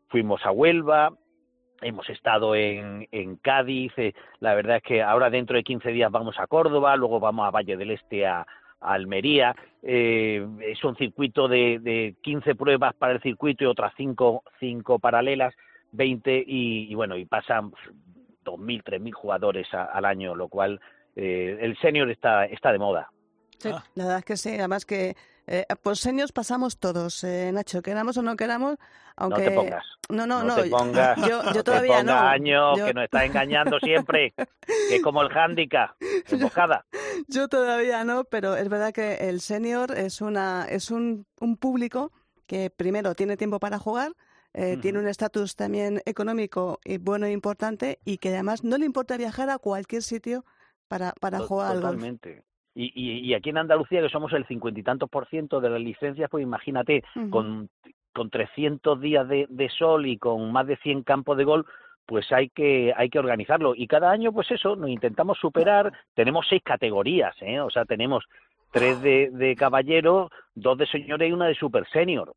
Fuimos a Huelva, hemos estado en, en Cádiz, eh, la verdad es que ahora dentro de 15 días vamos a Córdoba, luego vamos a Valle del Este a, a Almería. Eh, es un circuito de, de 15 pruebas para el circuito y otras 5 cinco paralelas, 20 y, y bueno, y pasan 2.000, 3.000 jugadores a- al año, lo cual eh, el senior está, está de moda. Sí, Ah. la verdad es que sí, además que eh, por seños pasamos todos, eh, Nacho, queramos o no queramos, aunque... No te pongas. No, no, No no, te pongas, yo, yo no todavía te no. año, Yo- que nos está engañando siempre, que es como el handicap, emboscada. Yo todavía no, pero es verdad que el senior es una es un, un público que primero tiene tiempo para jugar, eh, tiene un estatus también económico y bueno e importante y que además no le importa viajar a cualquier sitio para, para jugar al golf. Y, y, y aquí en Andalucía, que somos el cincuenta y tantos por ciento de las licencias, pues imagínate, con, con 300 días de, de sol y con más de 100 campos de gol, pues hay que, hay que organizarlo. Y cada año, pues eso, nos intentamos superar. Tenemos seis categorías, ¿eh? O sea, tenemos tres de, de caballero, dos de señores y una de super senior.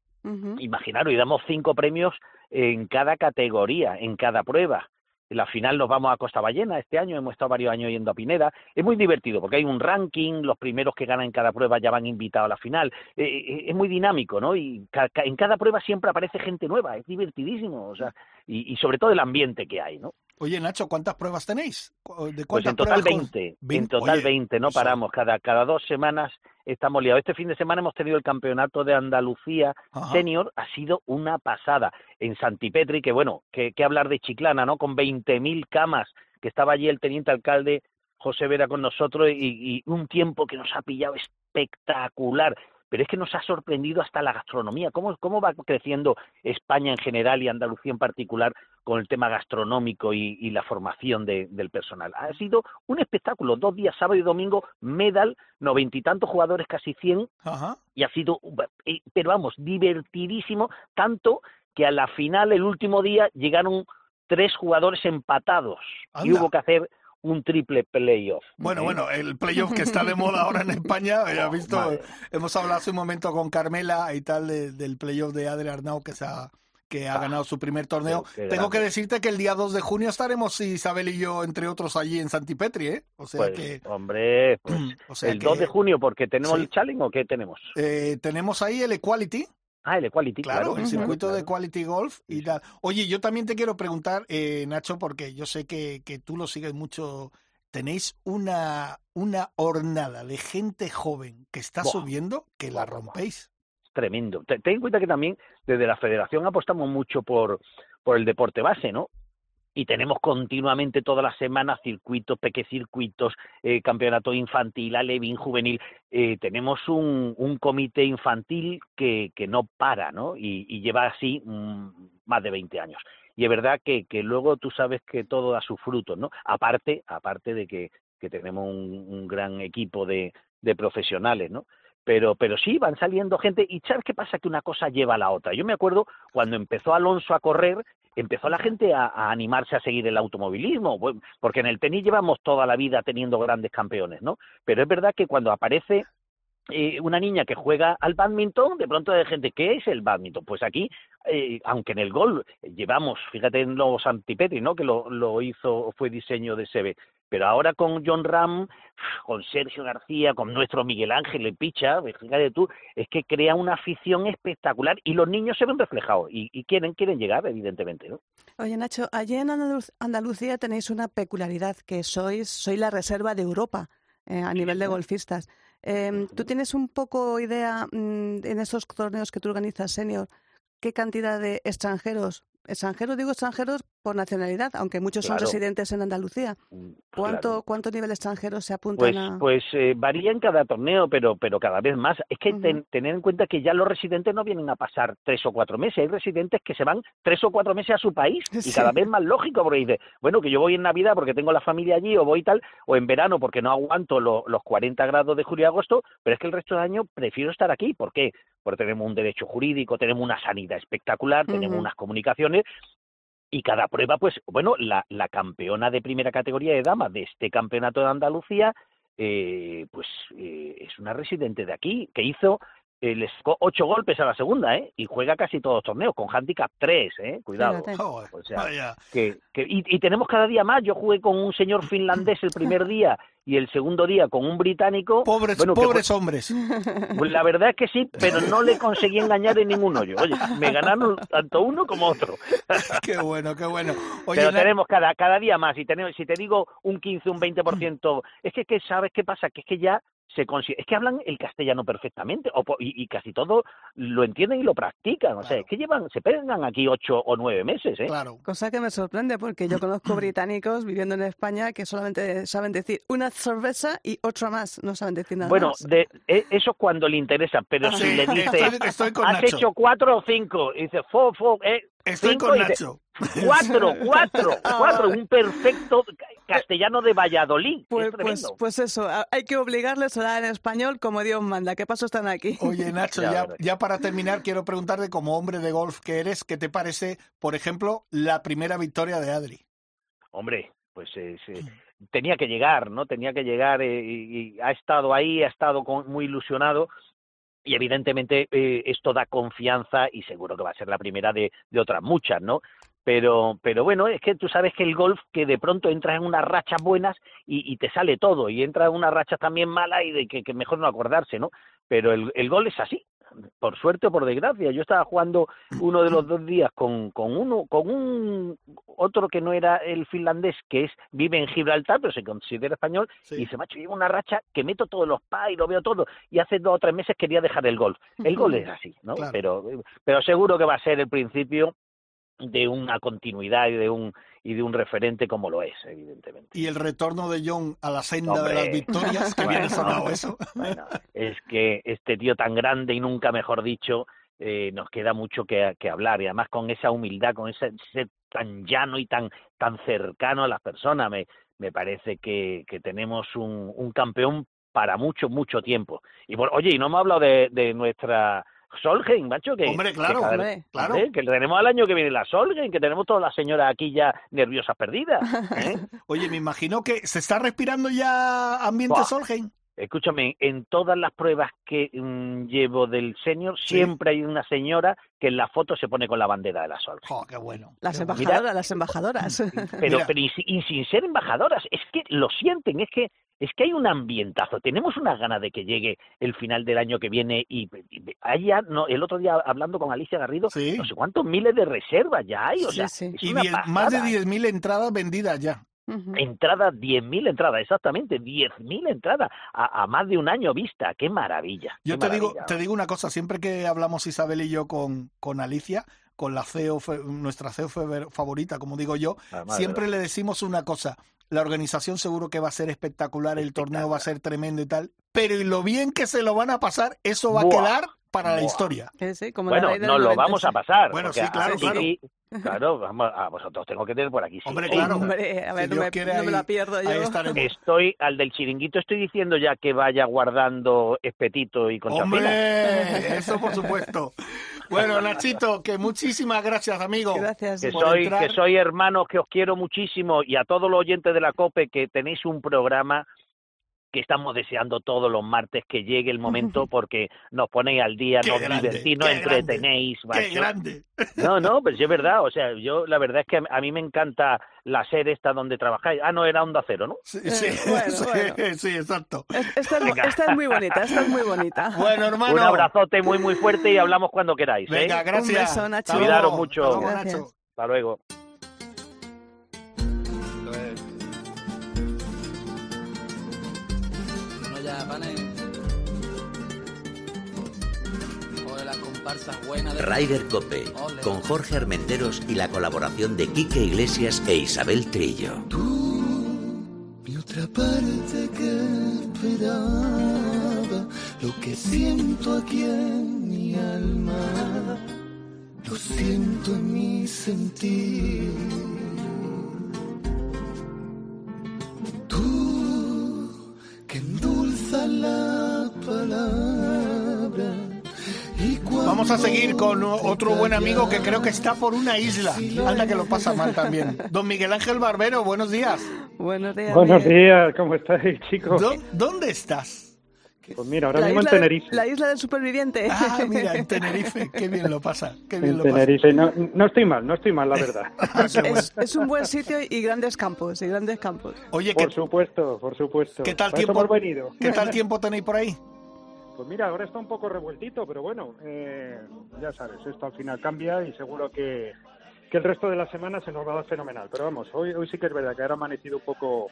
Imaginaros, y damos cinco premios en cada categoría, en cada prueba. En la final nos vamos a Costa Ballena este año, hemos estado varios años yendo a Pineda. Es muy divertido porque hay un ranking, los primeros que ganan cada prueba ya van invitados a la final. Eh, eh, es muy dinámico, ¿no? Y en cada prueba siempre aparece gente nueva, es divertidísimo, o sea, y, y sobre todo el ambiente que hay, ¿no? Oye, Nacho, ¿cuántas pruebas tenéis? ¿De Pues cuántas en total pruebas con- 20, en total Oye, 20, no paramos, cada, cada dos semanas estamos liados. Este fin de semana hemos tenido el campeonato de Andalucía Ajá. senior, ha sido una pasada. En Santipetri, que bueno, que, que hablar de Chiclana, ¿no? Con 20.000 camas, que estaba allí el teniente alcalde José Vera con nosotros y, y un tiempo que nos ha pillado espectacular. Pero es que nos ha sorprendido hasta la gastronomía. ¿Cómo, cómo va creciendo España en general y Andalucía en particular con el tema gastronómico y, y la formación de- del personal? Ha sido un espectáculo. Dos días, sábado y domingo, medal, noventa y tantos jugadores, casi 100, Ajá. y ha sido, pero vamos, divertidísimo, tanto que a la final, el último día, llegaron tres jugadores empatados y hubo que hacer un triple playoff. Bueno, ¿eh? bueno, el playoff que está de moda ahora en España, ya has visto, Madre. hemos hablado hace un momento con Carmela y tal de- del playoff de Adel Arnau que se ha que ha Ah, ganado su primer torneo. Tengo que decirte que el día 2 de junio estaremos Isabel y yo, entre otros, allí en Santipetri, ¿eh? O sea Pues, que... hombre, pues, o sea el que, 2 de junio, porque tenemos Sí. el challenge o qué tenemos? eh, tenemos ahí el Equality, Ah, el Equality, Claro, claro. el circuito de. Quality Golf y tal. Oye, yo también te quiero preguntar, eh, Nacho, porque yo sé que, que tú lo sigues mucho. Tenéis una, una hornada de gente joven que está Buah. subiendo que la rompéis. tremendo. Te- Ten en cuenta que también desde la federación apostamos mucho por, por el deporte base, ¿no? Y tenemos continuamente todas las semanas circuitos, pequecircuitos, eh, campeonato infantil, alevín, juvenil. Eh, tenemos un, comité infantil que, que no para, ¿no? Y, y lleva así mm, más de 20 años. Y es verdad que, que luego tú sabes que todo da sus frutos, ¿no? Aparte, aparte de que, que tenemos un, gran equipo de, de profesionales, ¿no? pero pero sí van saliendo gente y sabes qué pasa que una cosa lleva a la otra yo me acuerdo cuando empezó Alonso a correr empezó la gente a, a animarse a seguir el automovilismo porque en el tenis llevamos toda la vida teniendo grandes campeones no pero es verdad que cuando aparece eh, una niña que juega al badminton, de pronto hay gente, ¿qué es el badminton? Pues aquí, eh, aunque en el gol eh, llevamos, fíjate en los Antipetri, ¿no? Que lo, lo hizo, fue diseño de SEBE, pero ahora con John Ram, con Sergio García, con nuestro Miguel Ángel Picha, fíjate tú, es que crea una afición espectacular y los niños se ven reflejados y, y quieren, quieren llegar, evidentemente, ¿no? Oye, Nacho, allí en Andaluz- Andalucía tenéis una peculiaridad, que sois, sois la reserva de Europa eh, a nivel de golfistas. Eh, ¿Tú tienes un poco idea mm, en esos torneos que tú organizas, senior, qué cantidad de extranjeros, extranjeros digo extranjeros por nacionalidad, aunque muchos son residentes en Andalucía. Mm, ¿Cuánto, claro. ¿Cuánto nivel extranjero se apuntan Pues, a...? pues eh, varía en cada torneo, pero, pero cada vez más. Es que ten- tener en cuenta que ya los residentes no vienen a pasar tres o cuatro meses. Hay residentes que se van tres o cuatro meses a su país y cada vez más lógico porque dice, bueno, que yo voy en Navidad porque tengo la familia allí o voy tal, o en verano porque no aguanto lo- los 40 grados de julio y agosto, pero es que el resto del año prefiero estar aquí. ¿Por qué? Porque tenemos un derecho jurídico, tenemos una sanidad espectacular, tenemos unas comunicaciones y cada prueba, pues, bueno, la, la campeona de primera categoría de damas de este campeonato de Andalucía, eh, pues eh, es una residente de aquí, que hizo, eh, le sacó ocho golpes a la segunda, ¿eh? Y juega casi todos los torneos, con handicap 3, ¿eh? Cuidado. O sea, que, que- y, y tenemos cada día más. Yo jugué con un señor finlandés el primer día y el segundo día con un británico. Pobres, bueno, que pobres hombres. pues la verdad es que sí, pero no le conseguí engañar en ningún hoyo. Oye, me ganaron tanto uno como otro. qué bueno, qué bueno. Oye, pero tenemos cada, cada día más. Y tenemos, si te digo un 15, un 20%, es que, que ¿sabes qué pasa? Que es que ya se consi- es que hablan el castellano perfectamente o po- y, y casi todo lo entienden y lo practican. O sea, Claro. es que llevan, se pegan aquí ocho o nueve meses, ¿eh? claro. Cosa que me sorprende porque yo conozco británicos viviendo en España que solamente saben decir una cerveza y otra más, no saben decir nada Bueno, más. de, e- eso es cuando le interesa, pero si Sí, le dices, estoy, estoy con has Nacho. hecho cuatro o cinco, y dice, fo, fo, eh, Estoy cinco, con Nacho. cuatro, cuatro, cuatro, un perfecto ca- castellano de Valladolid, Pues, es pues, pues eso, hay que obligarles a hablar en español como Dios manda. ¿Qué paso están aquí? Oye, Nacho, Ya ya, verás. ya para terminar, quiero preguntarte, como hombre de golf que eres, ¿qué te parece, por ejemplo, la primera victoria de Adri? Hombre, pues eh, tenía que llegar, ¿no? Tenía que llegar eh, y, y ha estado ahí, ha estado con- muy ilusionado y evidentemente eh, esto da confianza y seguro que va a ser la primera de, otras muchas, ¿no? Pero, pero bueno, es que tú sabes que el golf, que de pronto entras en unas rachas buenas y, te sale todo, y entras en unas rachas también malas y de que, que mejor no acordarse, ¿no? Pero el, el golf es así, por suerte o por desgracia. Yo estaba jugando uno de los dos días con, con uno, con un otro que no era el finlandés, que es vive en Gibraltar, pero se considera español, Sí. y dice, macho, llevo una racha que meto todos los pas y lo veo todo, y hace dos o tres meses quería dejar el golf. El golf es así, ¿no? Claro. Pero, pero seguro que va a ser el principio de una continuidad y de un y de un referente como lo es, evidentemente. Y el retorno de John a la senda Hombre. de las victorias, que bien Bueno, sonado eso. Bueno, es que este tío tan grande y nunca mejor dicho, eh, nos queda mucho que, que hablar y además con esa humildad, con ese ser tan llano y tan tan cercano a las personas, me, me parece que, que tenemos un, un campeón para mucho, mucho tiempo. Y bueno, oye, y no hemos hablado de, de nuestra Solheim, macho, que, Hombre, claro, que cada- hombre, claro. que tenemos al año que viene la Solheim, que tenemos todas las señoras aquí ya nerviosas perdidas. ¿eh? Oye, me imagino que se está respirando ya ambiente Buah. Solheim. Escúchame, en todas las pruebas que mm, llevo del senior, Sí. siempre hay una señora que en la foto se pone con la bandera de la Sol. Jo, qué bueno. Las qué bueno. embajadoras, las embajadoras. Pero, pero y, si- y sin ser embajadoras, es que lo sienten, es que es que hay un ambientazo. Tenemos unas ganas de que llegue el final del año que viene y, y hay ya, no, el otro día hablando con Alicia Garrido, Sí. no sé cuántos miles de reservas ya hay, o Sí, sea, sí. es Y una diez- más de pasada. 10.000 entradas vendidas ya. Ujú. Entradas, 10.000 entradas, exactamente, 10.000 entradas a, a más de un año vista. ¡Qué maravilla! Yo qué te digo, te digo una cosa, siempre que hablamos Isabel y yo con, con Alicia, con la CEO, nuestra CEO favorita, como digo yo, Además, siempre le decimos una cosa, la organización seguro que va a ser espectacular, el torneo va a ser tremendo y tal, pero y lo bien que se lo van a pasar, eso va a quedar para la historia. Que sí, como la Bueno, nos lo 90, vamos a pasar. Bueno, sí, claro, a claro. Vamos, a vosotros tengo que tener por aquí. sí. Hombre, claro. Hombre, a Si ver, no me, quiere, no me la pierdo yo. Estoy al del chiringuito, estoy diciendo ya que vaya guardando espetito y concha fina. Hombre, eso por supuesto. Bueno, Nachito, que muchísimas gracias, amigo. Gracias. Que por soy, entrar. que soy hermanos, que os quiero muchísimo y a todos los oyentes de la COPE que tenéis un programa que estamos deseando todos los martes que llegue el momento porque nos ponéis al día, Qué nos grande, divertís, nos qué grande, entretenéis. Qué grande. No, no, pues sí es verdad, o sea, yo la verdad es que a mí me encanta la serie esta donde trabajáis. Ah, no, era Onda Cero, ¿no? Sí, Eh, sí, bueno, sí, bueno. sí, exacto. Es- Esta, es, Venga. esta es muy bonita, esta es muy bonita. Bueno, hermano. Un abrazote muy, muy fuerte y hablamos cuando queráis. ¿eh? Venga, gracias. Un beso, Nacho. Cuidaros mucho. Hasta luego, Gracias. Hasta luego. Rider Cope, con Jorge Armenteros y la colaboración de Quique Iglesias e Isabel Trillo. Mi otra parte que esperaba, lo que siento aquí en mi alma, lo siento en mi sentir. Tú que endulzas la palabra. Vamos a seguir con otro buen amigo que creo que está por una isla. Anda que lo pasa mal también. Don Miguel Ángel Barbero, buenos días. Buenos días. Buenos días, ¿cómo estáis, chicos? ¿Dó- ¿Dónde estás? Pues mira, ahora La mismo en isla, de- Tenerife. la isla del superviviente. Ah, mira, en Tenerife. Qué bien lo pasa. Qué bien En lo pasa. Tenerife. No, no estoy mal, no estoy mal, la verdad. es, es- es un buen sitio y grandes campos, y grandes campos. Oye, ¿qué, Por supuesto, por supuesto. qué tal tiempo? hemos venido. ¿Qué tal tiempo tenéis por ahí? Pues mira, ahora está un poco revueltito, pero bueno, eh, ya sabes, esto al final cambia y seguro que, que el resto de la semana se nos va a dar fenomenal. Pero vamos, hoy, hoy sí que es verdad que ahora ha amanecido un poco,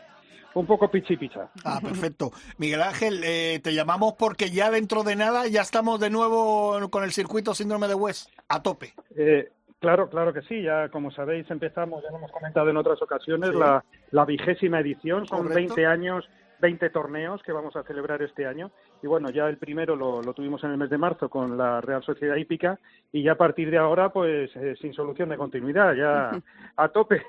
un poco pichi picha. Ah, perfecto. Miguel Ángel, eh, te llamamos porque ya dentro de nada ya estamos de nuevo con el circuito Síndrome de West a tope. Eh, claro, claro que sí. Ya como sabéis empezamos, ya lo hemos comentado en otras ocasiones, la, la vigésima edición. Son Correcto. 20 años, 20 torneos que vamos a celebrar este año. Y bueno, ya el primero lo, lo tuvimos en el mes de marzo con la Real Sociedad Hípica y ya a partir de ahora, pues eh, sin solución de continuidad, ya a tope,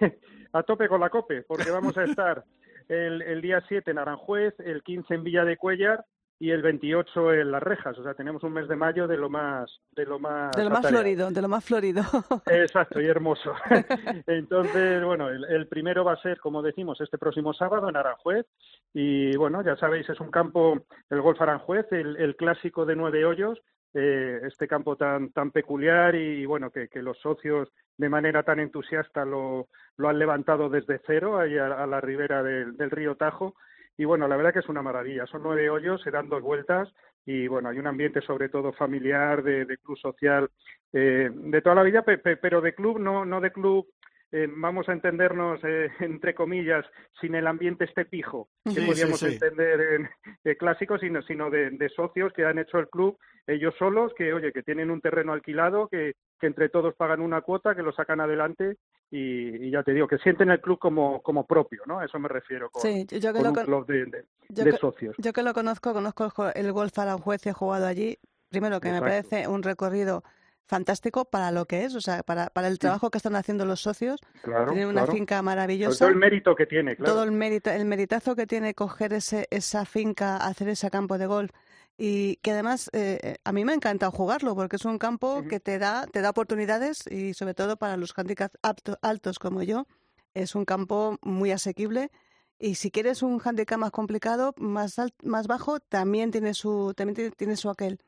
a tope con la COPE, porque vamos a estar el, el día 7 en Aranjuez, el 15 en Villa de Cuellar y el 28 en Las Rejas. O sea, tenemos un mes de mayo de lo más, de lo más, De lo más atareado. florido, de lo más florido. Exacto, y hermoso. Entonces, bueno, el, el primero va a ser, como decimos, este próximo sábado en Aranjuez. Y bueno, ya sabéis, es un campo, el Golf Aranjuez, el, el clásico de nueve hoyos, eh, este campo tan, tan peculiar y, bueno, que, que los socios de manera tan entusiasta lo, lo han levantado desde cero, ahí a, a la ribera del, del río Tajo. Y bueno, la verdad que es una maravilla. Son nueve hoyos, se dan dos vueltas y bueno, hay un ambiente sobre todo familiar, de, de club social, eh, de toda la vida, pe- pe- pero de club, no, no de club, eh, vamos a entendernos eh, entre comillas, sin el ambiente este pijo que Sí, sí. entender en eh, clásico, sino, sino de, de socios que han hecho el club ellos solos, que oye, que tienen un terreno alquilado, que, que entre todos pagan una cuota, que lo sacan adelante y, y ya te digo, que sienten el club como, como propio, ¿no? A eso me refiero con, yo que con lo un con- club de, de- yo de que- socios. Yo que lo conozco, conozco el Golf Aranjuez y he jugado allí. Primero, que me parece un recorrido fantástico para lo que es, o sea, para, para el trabajo que están haciendo los socios. Claro, Tienen una claro. finca maravillosa. todo el mérito que tiene, claro. todo el mérito, el meritazo que tiene coger ese, esa finca, hacer ese campo de golf y que además eh, a mí me ha encantado jugarlo porque es un campo que te da, te da oportunidades y sobre todo para los handicaps altos como yo es un campo muy asequible y si quieres un handicap más complicado, más más bajo, también tiene su también tiene, tiene su aquel.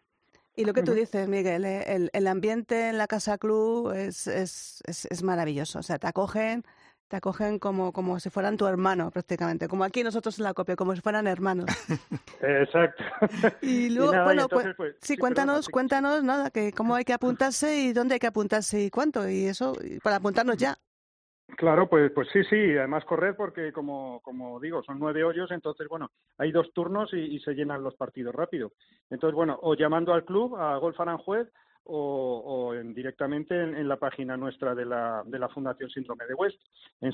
Y lo que tú dices, Miguel, eh, el, el ambiente en la casa club es, es, es, es maravilloso. O sea, te acogen, te acogen como, como si fueran tu hermano prácticamente, como aquí nosotros en la copia, como si fueran hermanos. Exacto. Y luego, nada, y bueno, entonces, pues, pues, sí, cuéntanos, cuéntanos, nada, que cómo hay que apuntarse y dónde hay que apuntarse y cuánto, y eso, para apuntarnos ya. Claro, pues, pues sí, sí, además correr porque como, como digo, son nueve hoyos, entonces bueno, hay dos turnos y, y se llenan los partidos rápido. Entonces bueno, o llamando al club, a Golf Aranjuez, o, o en- directamente en, en la página nuestra de la, de la Fundación Síndrome de West, en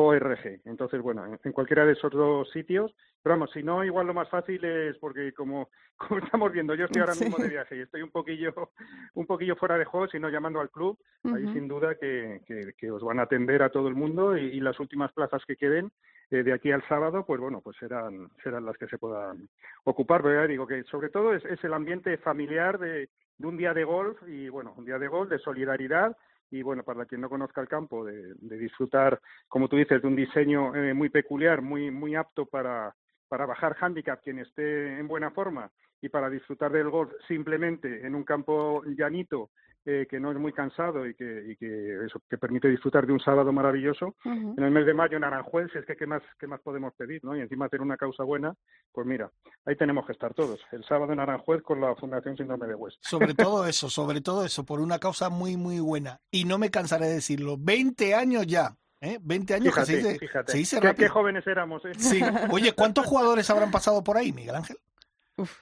síndromedewest.org. Entonces bueno, en, cualquiera de esos dos sitios, pero vamos, si no, igual lo más fácil es porque como, como estamos viendo, yo estoy ahora Sí. mismo de viaje y estoy un poquillo, un poquillo fuera de juego, sino llamando al club, Ahí sin duda que, que- que os van a atender a todo el mundo y, y las últimas plazas que queden eh, de aquí al sábado, pues bueno, pues serán, serán las que se puedan ocupar. Pero ya digo que sobre todo es, es el ambiente familiar de, de un día de golf y bueno, un día de golf, de solidaridad y bueno, para quien no conozca el campo, de, de disfrutar, como tú dices, de un diseño eh, muy peculiar, muy, muy apto para, para bajar handicap quien esté en buena forma y para disfrutar del golf simplemente en un campo llanito eh, que no es muy cansado y que, y que eso que permite disfrutar de un sábado maravilloso en el mes de mayo en Aranjuez es que qué más qué más podemos pedir no y encima hacer una causa buena pues mira ahí tenemos que estar todos el sábado en Aranjuez con la Fundación Síndrome de West Sobre todo eso, sobre todo eso, por una causa muy, muy buena. Y no me cansaré de decirlo. 20 años ya, ¿eh? 20 años que fíjate se dice, fíjate se dice qué, jóvenes éramos ¿eh? Sí. Oye, ¿cuántos jugadores habrán pasado por ahí, Miguel Ángel?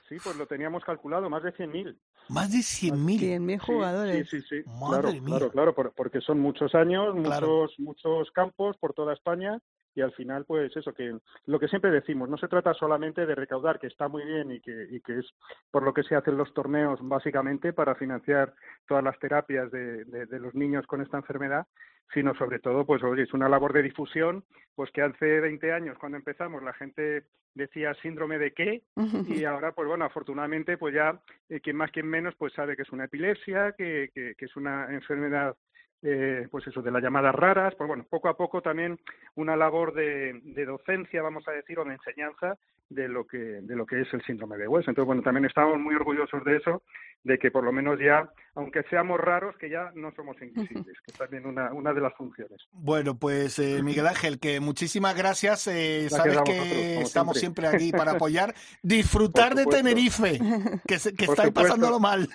Sí, pues lo teníamos calculado, más de 100.000. Más de 100.000. 100.000 jugadores. Sí, sí, sí. Madre claro, mía. claro, claro, por- porque son muchos años, Claro. muchos, muchos campos por toda España y al final, pues eso, que lo que siempre decimos, no se trata solamente de recaudar, que está muy bien y que, y que es por lo que se hacen los torneos básicamente para financiar todas las terapias de, de- de los niños con esta enfermedad, sino sobre todo, pues oye, es una labor de difusión, pues que hace 20 años cuando empezamos la gente decía síndrome de qué y ahora pues bueno afortunadamente pues ya eh, quien más quien menos pues sabe que es una epilepsia que, que, que es una enfermedad eh, pues eso de las llamadas raras pues bueno poco a poco también una labor de, de docencia vamos a decir o de enseñanza de lo que de lo que es el síndrome de Wells entonces bueno también estamos muy orgullosos de eso de que por lo menos ya aunque seamos raros que ya no somos invisibles que es también una una de las funciones Bueno, pues eh, Miguel Ángel, que muchísimas gracias. eh, sabes que estamos siempre. siempre. aquí para apoyar. Disfrutar de. Tenerife, que, se- que estáis pasándolo mal.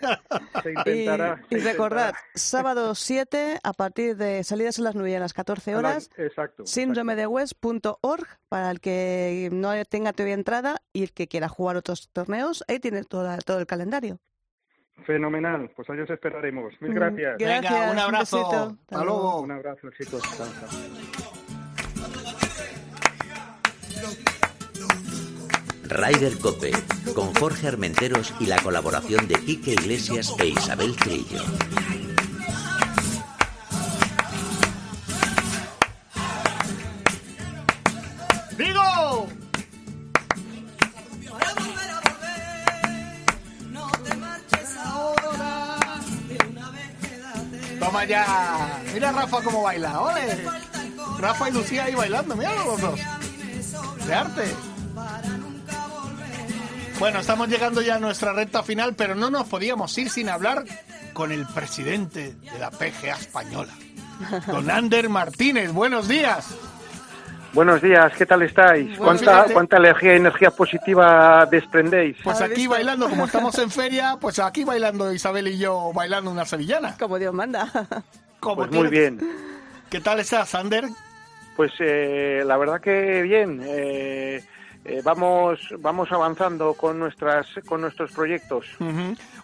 se Y, intentará y se recordad, sábado 7, a partir de salidas a las 9 y a las 14 A las- horas, exacto síndromedewest.org para el que no tenga todavía entrada y el que quiera jugar otros torneos, ahí tiene toda, todo el calendario. Fenomenal, pues ahí os esperaremos. Mil Mm, gracias. Gracias, Venga, un un abrazo. besito. Hasta luego. Un abrazo, chicos. Ryder Cope, con Jorge Armenteros y la colaboración de Quique Iglesias e Isabel Trillo. Ya. Mira a Rafa cómo baila. ¡Ole! Rafa y Lucía ahí bailando. Mira los dos. De arte. Bueno, estamos llegando ya a nuestra recta final, pero no nos podíamos ir sin hablar con el presidente de la PGA española, don Ander Martínez. Buenos días. Buenos días, ¿qué tal estáis? Pues ¿Cuánta, fíjate. cuánta energía, energía positiva desprendéis? Pues ¿Has aquí bailando, como estamos en feria, pues aquí bailando Isabel y yo bailando una sevillana. Como Dios manda. Como Pues muy bien. ¿Qué tal estás, Ander? Pues eh, la verdad que bien. eh, eh, vamos, vamos avanzando con nuestras, con nuestros proyectos.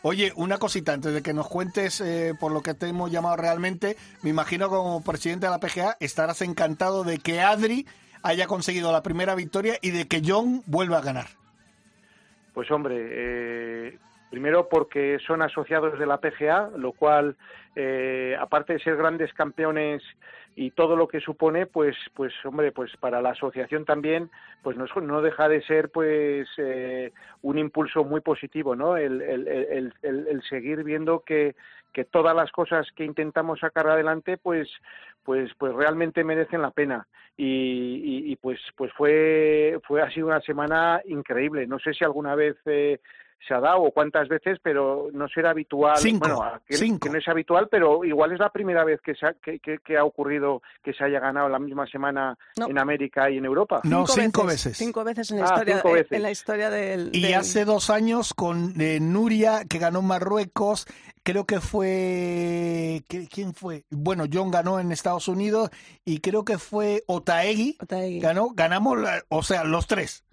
Oye, una cosita, antes de que nos cuentes eh, por lo que te hemos llamado realmente, me imagino como presidente de la PGA estarás encantado de que Adri haya conseguido la primera victoria y de que John vuelva a ganar. Pues hombre, eh, primero porque son asociados de la PGA, lo cual, eh, aparte de ser grandes campeones y todo lo que supone, pues, pues hombre, pues para la asociación también, pues no, no deja de ser, pues, eh, un impulso muy positivo, ¿no? El, el, el, el- el seguir viendo que, que todas las cosas que intentamos sacar adelante, pues, pues, pues realmente merecen la pena y, y- y, pues pues fue fue ha sido una semana increíble no sé si alguna vez eh, se ha dado o cuántas veces pero no será habitual Cinco, bueno que, cinco. que no es habitual pero igual es la primera vez que se ha, que, que- que ha ocurrido que se haya ganado la misma semana No. en América y en Europa No, cinco veces. Cinco veces en la Ah, historia, cinco en- veces. En la historia del. Y del- hace dos años con eh, Nuria, que ganó Marruecos, creo que fue... ¿qué- ¿Quién fue? Bueno, John ganó en Estados Unidos y creo que fue Otaegui. Otaegui. Ganó, ganamos, la- o sea, los tres.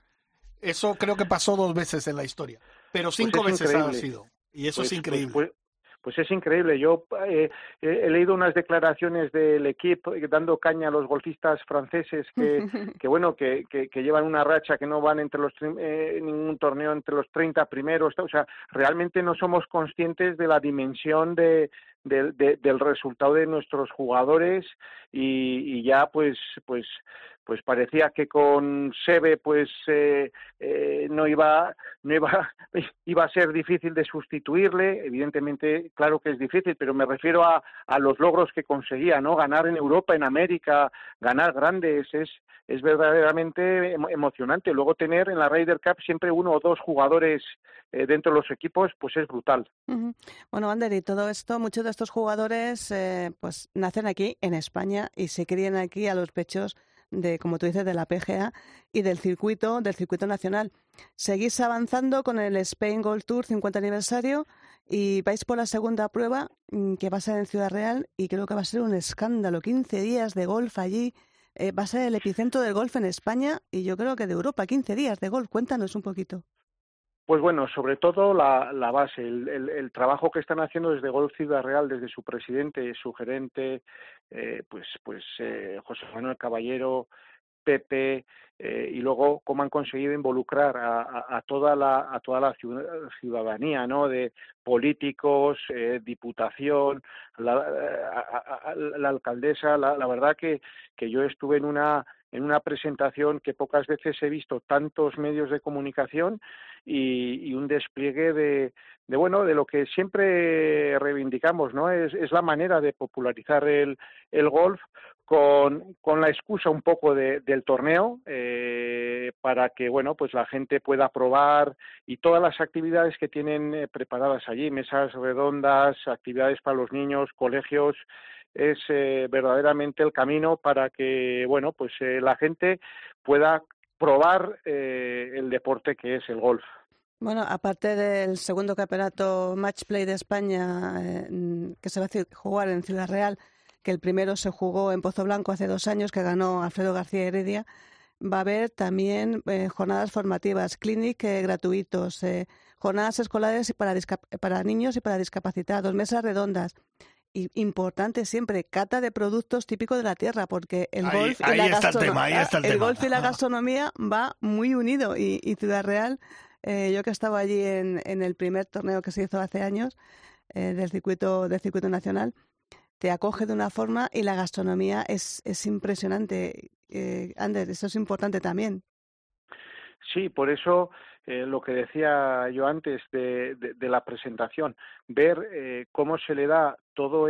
Eso creo que pasó dos veces en la historia. Pero cinco Pues es veces ha increíble. sido. Y eso Pues- es increíble. Pues, pues- pues es increíble. Yo eh, he he leído unas declaraciones del equipo eh, dando caña a los golfistas franceses que, que bueno, que, que, que llevan una racha que no van entre los eh, ningún torneo entre los 30 primeros. O sea, realmente no somos conscientes de la dimensión de, de- de- del resultado de nuestros jugadores y, y ya pues pues pues parecía que con Sebe pues eh, eh, no iba no iba iba a ser difícil de sustituirle. Evidentemente claro que es difícil pero me refiero a, a los logros que conseguía no ganar en Europa en América ganar grandes es es verdaderamente emo- emocionante. Luego tener en la Ryder Cup siempre uno o dos jugadores eh, dentro de los equipos pues es brutal. Bueno, Ander, y todo esto, muchos de estos jugadores eh, pues nacen aquí en España y se crían aquí a los pechos de, como tú dices, de la PGA y del circuito, del circuito nacional. Seguís avanzando con el Spain Gold Tour 50 aniversario y vais por la segunda prueba mm, que va a ser en Ciudad Real y creo que va a ser un escándalo. 15 días de golf allí. eh, va a ser el epicentro del golf en España y yo creo que de Europa. 15 días de golf. Cuéntanos un poquito. Pues bueno, sobre todo la, la base, el, el, el, trabajo que están haciendo desde Golf Ciudad Real, desde su presidente, su gerente, eh, pues, pues eh, José Manuel Caballero, Pepe, eh, y luego cómo han conseguido involucrar a, toda la a toda la ciudadanía no de políticos eh, diputación la, a, la alcaldesa la, la, verdad que que yo estuve en una en una presentación que pocas veces he visto tantos medios de comunicación y, y un despliegue de, de, bueno de lo que siempre reivindicamos no es, la manera de popularizar el, el golf con, con la excusa un poco de, del torneo eh, para que bueno pues la gente pueda probar y todas las actividades que tienen eh, preparadas allí mesas redondas actividades para los niños colegios es eh, verdaderamente el camino para que bueno pues eh, la gente pueda probar eh, el deporte que es el golf bueno, aparte del segundo campeonato Match Play de España eh, que se va a jugar en Ciudad Real, que el primero se jugó en Pozo Blanco hace dos años, que ganó Alfredo García Heredia, va a haber también eh, jornadas formativas, clinic gratuitos, jornadas escolares para, para niños y para discapacitados, mesas redondas. Y importante siempre, cata de productos típicos de la tierra, porque el ahí, golf y la el tema, ahí el, golf y la gastronomía va muy unido. Y, y Ciudad Real, eh, yo que estaba allí en, en, el primer torneo que se hizo hace años eh, del circuito del circuito nacional, te acoge de una forma y la gastronomía es, es impresionante. Eh, Ander, eso es importante también. Sí, por eso eh, lo que decía yo antes de, de, la presentación, ver eh, cómo se le da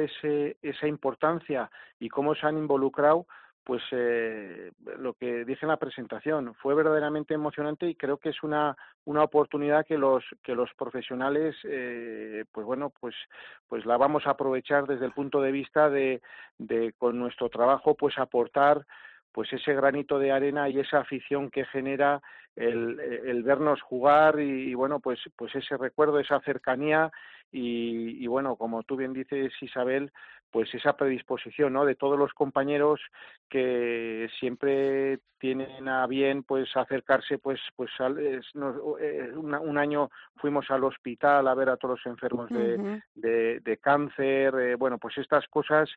ese esa importancia y cómo se han involucrado pues eh, lo que dije en la presentación fue verdaderamente emocionante y creo que es una una oportunidad que los que los profesionales eh, pues bueno pues pues la vamos a aprovechar desde el punto de vista de, de con nuestro trabajo pues aportar pues ese granito de arena y esa afición que genera el, el vernos jugar y, y, bueno pues pues ese recuerdo esa cercanía y, y, bueno como tú bien dices Isabel pues esa predisposición no de todos los compañeros que siempre tienen a bien pues acercarse pues pues al, es, nos, eh, una, un año fuimos al hospital a ver a todos los enfermos de, uh -huh. de, de cáncer eh, bueno pues estas cosas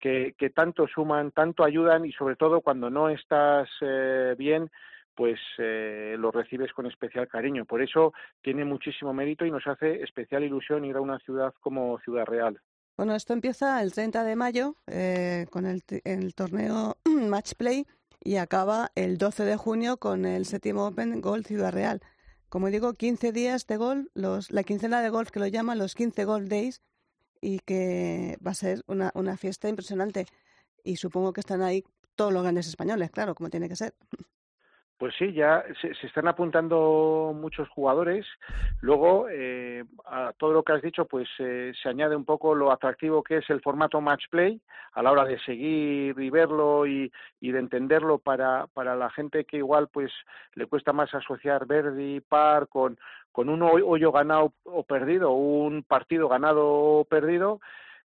que, que tanto suman tanto ayudan y sobre todo cuando no estás eh, bien pues eh, lo recibes con especial cariño. Por eso tiene muchísimo mérito y nos hace especial ilusión ir a una ciudad como Ciudad Real. Bueno, esto empieza el 30 de mayo eh, con el, el, torneo Match Play y acaba el 12 de junio con el séptimo Open Golf Ciudad Real. Como digo, 15 días de golf, los, la quincena de golf que lo llaman los 15 Golf Days y que va a ser una, una fiesta impresionante. Y supongo que están ahí todos los grandes españoles, claro, como tiene que ser. Pues sí, ya se, se, están apuntando muchos jugadores. Luego, eh, a todo lo que has dicho, pues eh, se añade un poco lo atractivo que es el formato match play a la hora de seguir y verlo y, de entenderlo para, para la gente que igual pues le cuesta más asociar verde y par con, con un hoyo ganado o perdido, un partido ganado o perdido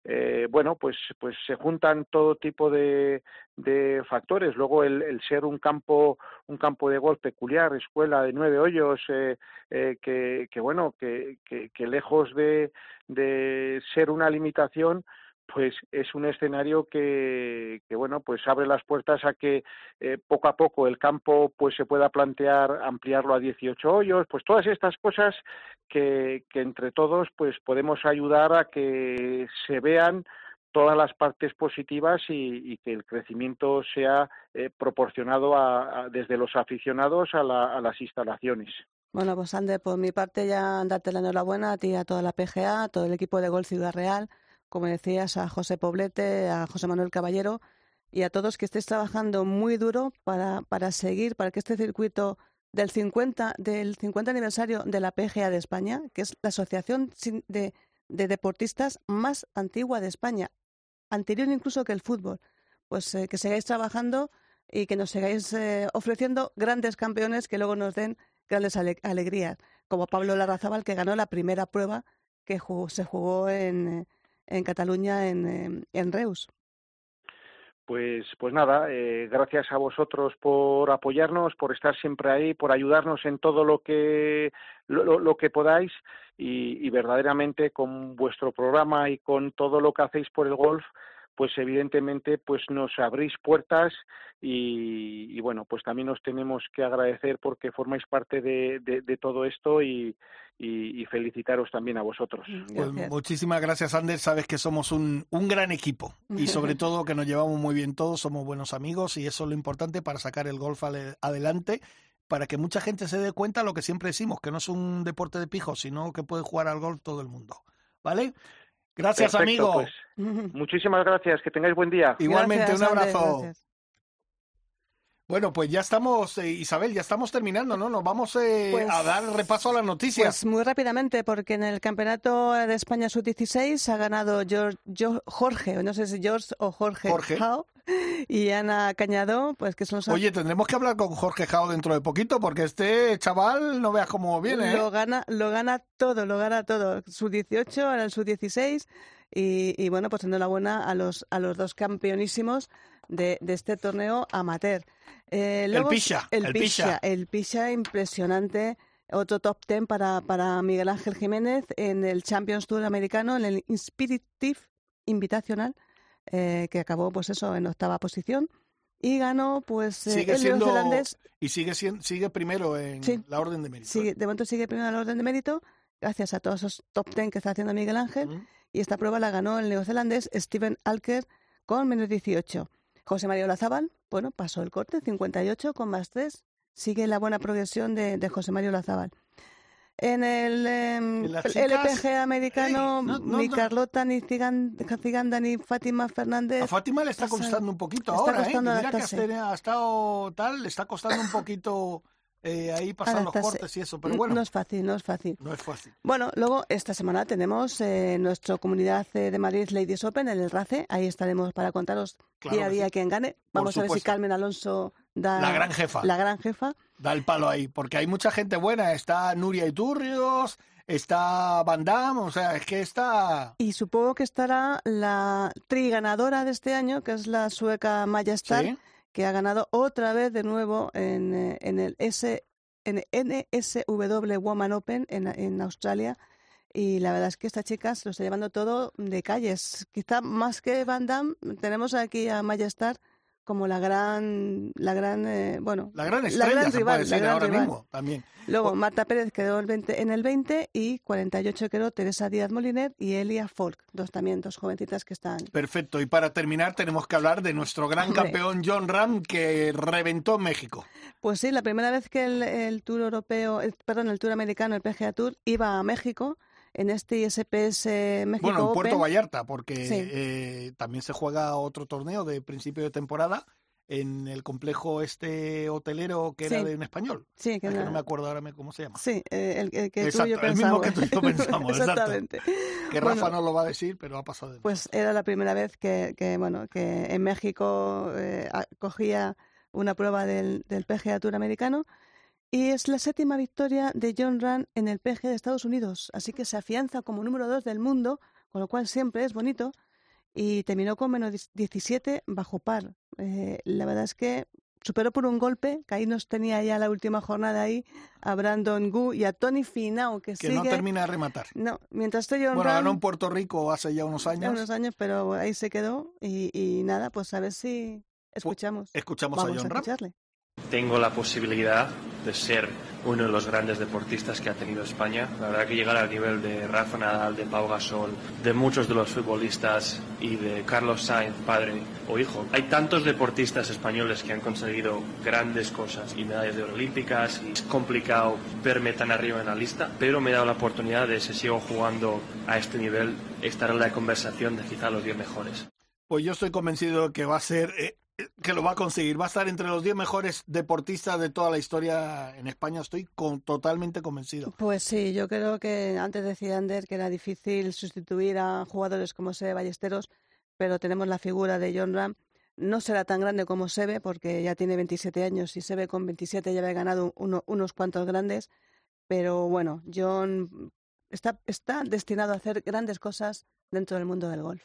eh, bueno, pues, pues se juntan todo tipo de, de factores. Luego el, el, ser un campo, un campo de golf peculiar, escuela de nueve hoyos, eh, eh, que, que, bueno, que, que, que lejos de, de ser una limitación, pues es un escenario que, bueno pues abre las puertas a que eh, poco a poco el campo pues se pueda plantear ampliarlo a 18 hoyos pues todas estas cosas que, que entre todos pues podemos ayudar a que se vean todas las partes positivas y, y que el crecimiento sea eh, proporcionado a, desde los aficionados a, la, a las instalaciones. Bueno, pues Ander, por mi parte ya darte la enhorabuena a ti, a toda la PGA, a todo el equipo de Gol Ciudad Real como decías, a José Poblete, a José Manuel Caballero y a todos que estéis trabajando muy duro para, para seguir, para que este circuito del 50, del 50 aniversario de la PGA de España, que es la asociación de, de deportistas más antigua de España, anterior incluso que el fútbol, pues eh, que sigáis trabajando y que nos sigáis eh, ofreciendo grandes campeones que luego nos den grandes ale alegrías, como Pablo Larrazábal, que ganó la primera prueba que jugó, se jugó en en Cataluña, en, en Reus. pues, pues nada, eh, gracias a vosotros por apoyarnos, por estar siempre ahí, por ayudarnos en todo lo que lo, lo que podáis y verdaderamente con vuestro programa y con todo lo que hacéis por el golf, pues evidentemente pues nos abrís puertas y, y, bueno pues también os tenemos que agradecer porque formáis parte de, de, de todo esto y, y, y, felicitaros también a vosotros. Pues muchísimas gracias Ander, sabes que somos un, un gran equipo y sobre todo que nos llevamos muy bien todos, somos buenos amigos y eso es lo importante para sacar el golf adelante para que mucha gente se dé cuenta lo que siempre decimos, que no es un deporte de pijos, sino que puede jugar al golf todo el mundo. ¿Vale? Gracias, Perfecto, amigo. Pues, muchísimas gracias. Que tengáis buen día. Igualmente, Gracias, un abrazo. Bueno, pues ya estamos, eh, Isabel, ya estamos terminando, ¿no? Nos vamos eh, Pues- a dar repaso a las noticias. Pues muy rápidamente, porque en el Campeonato de España Sub-16 ha ganado George, Jo- Jorge, no sé si George o Jorge, Jorge. Y Ana Cañado, pues que son los Oye, tendremos que hablar con Jorge Jao dentro de poquito, porque este chaval no veas cómo viene, ¿eh? Lo gana, lo gana todo, lo gana todo. Su 18, ahora el su 16. Y, y bueno, pues enhorabuena a los, a los dos campeonísimos de, de este torneo amateur. Eh, El luego- Pisha, el el Pisha, Pisha. el Pisha impresionante. Otro top ten para, para Miguel Ángel Jiménez en el Champions Tour americano, en el Inspirative Invitational, eh, que acabó, pues eso, en octava posición. Y ganó, pues, eh, Sigue el siendo neozelandés y sigue siendo, sigue primero en Sí. la orden de mérito. Sigue, de momento sigue primero en el orden de mérito, gracias a todos esos top ten que está haciendo Miguel Ángel. Y esta prueba la ganó el neozelandés Steven Alker con menos 18. José María Olazábal, bueno, pasó el corte, 58 con más 3. Sigue la buena progresión de, de José María Olazábal. En el em, chicas, LPG americano, eh, no, no, ni. Carlota, ni Cigan- Ciganda, ni Fátima Fernández. A Fátima le está costando un poquito está ahora, ¿eh? Mira que ha estado tal, le está costando un poquito eh, ahí pasar los cortes y eso, pero bueno, No es fácil, no es fácil. no es fácil. Bueno, luego esta semana tenemos eh, nuestra comunidad eh, de Madrid Ladies Open en el RACE. Ahí estaremos para contaros Claro día a día sí. quién gane. Vamos a ver si. Carmen Alonso da La gran jefa. la gran jefa. Da el palo ahí, porque hay mucha gente buena. Está Nuria Iturrios, está Van Damme, o sea, es que está... Y supongo que estará la triganadora de este año, que es la sueca Maya Sí. Que ha ganado otra vez de nuevo en, eh, en el S, en NSW Woman Open en, en Australia. Y la verdad es que esta chica se lo está llevando todo de calles. Quizá más que Van Damme, tenemos aquí a Maya Stark como la gran, la gran, eh, bueno, La gran la estrella, gran se rival, puede la gran ahora rival. mismo, también. Luego Marta Pérez quedó el 20 en el 20 y 48 quedó Teresa Díaz Moliner y Elia Folk, dos también, dos jovencitas que están. Perfecto, y para terminar tenemos que hablar de nuestro gran campeón John Ram que reventó en México. Pues sí, la primera vez que el, el Tour europeo, el- perdón, el Tour americano, el PGA Tour, iba a México en este ISPS México Bueno, en Puerto Open. Vallarta, porque Sí. eh, también se juega otro torneo de principio de temporada en el complejo este hotelero que era Sí. de un español. Sí, que Es que era- no me acuerdo ahora cómo se llama. Sí, eh, el, el que tú y Exacto, yo el mismo pensamos. que tú y yo pensamos, exacto. Exactamente. Que Bueno, Rafa no lo va a decir, pero ha pasado de Pues era la primera vez que, que, bueno, que en México eh, cogía una prueba del, del PGA Tour americano y es la séptima victoria de John Ram en el PGA de Estados Unidos, así que se afianza como número dos del mundo, con lo cual siempre es bonito y terminó con menos 17 bajo par. Eh, la verdad es que superó por un golpe, que ahí nos tenía ya la última jornada ahí a Brandon Gu y a Tony Finau, que, que sigue... no termina de rematar. No, mientras estoy John Bueno, ganó en Puerto Rico hace ya unos Ya años. unos años, pero ahí se quedó y, y nada, pues a ver si escuchamos. Escuchamos Vamos a John Ram. escucharle. Tengo la posibilidad de ser uno de los grandes deportistas que ha tenido España. La verdad que llegar al nivel de Rafa Nadal, de Pau Gasol, de muchos de los futbolistas y de Carlos Sainz, padre o hijo. Hay tantos deportistas españoles que han conseguido grandes cosas y medallas de olímpicas y es complicado verme tan arriba en la lista, pero me he dado la oportunidad de, si sigo jugando a este nivel, estar en la conversación de quizá los 10 mejores. Pues yo estoy convencido que va a ser, eh, que lo va a conseguir. Va a estar entre los 10 mejores deportistas de toda la historia en España. Estoy con, totalmente convencido. Pues sí, yo creo que antes decía Ander que era difícil sustituir a jugadores como Sebe Ballesteros, pero tenemos la figura de John Ram. No será tan grande como Sebe, porque ya tiene 27 años y Sebe con 27 ya había ganado uno- unos cuantos grandes, pero bueno, John está, está destinado a hacer grandes cosas dentro del mundo del golf.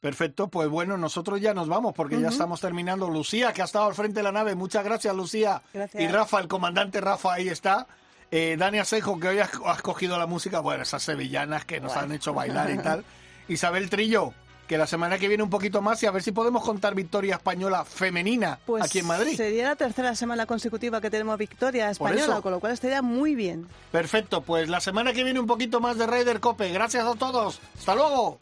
Perfecto, pues bueno, nosotros ya nos vamos porque ya estamos terminando. Lucía, que ha estado al frente de la nave, muchas gracias, Lucía. Gracias. Y Rafa, el comandante Rafa, ahí está. Eh, Dani Asejo, que hoy has, has cogido la música, bueno, esas sevillanas que nos han hecho bailar y tal. Isabel Trillo, que la semana que viene un poquito más y a ver si podemos contar victoria española femenina Pues aquí en Madrid. sería la tercera semana consecutiva que tenemos victoria española, con lo cual estaría muy bien. Perfecto, pues la semana que viene un poquito más de Raider Cope. Gracias a todos. Hasta luego.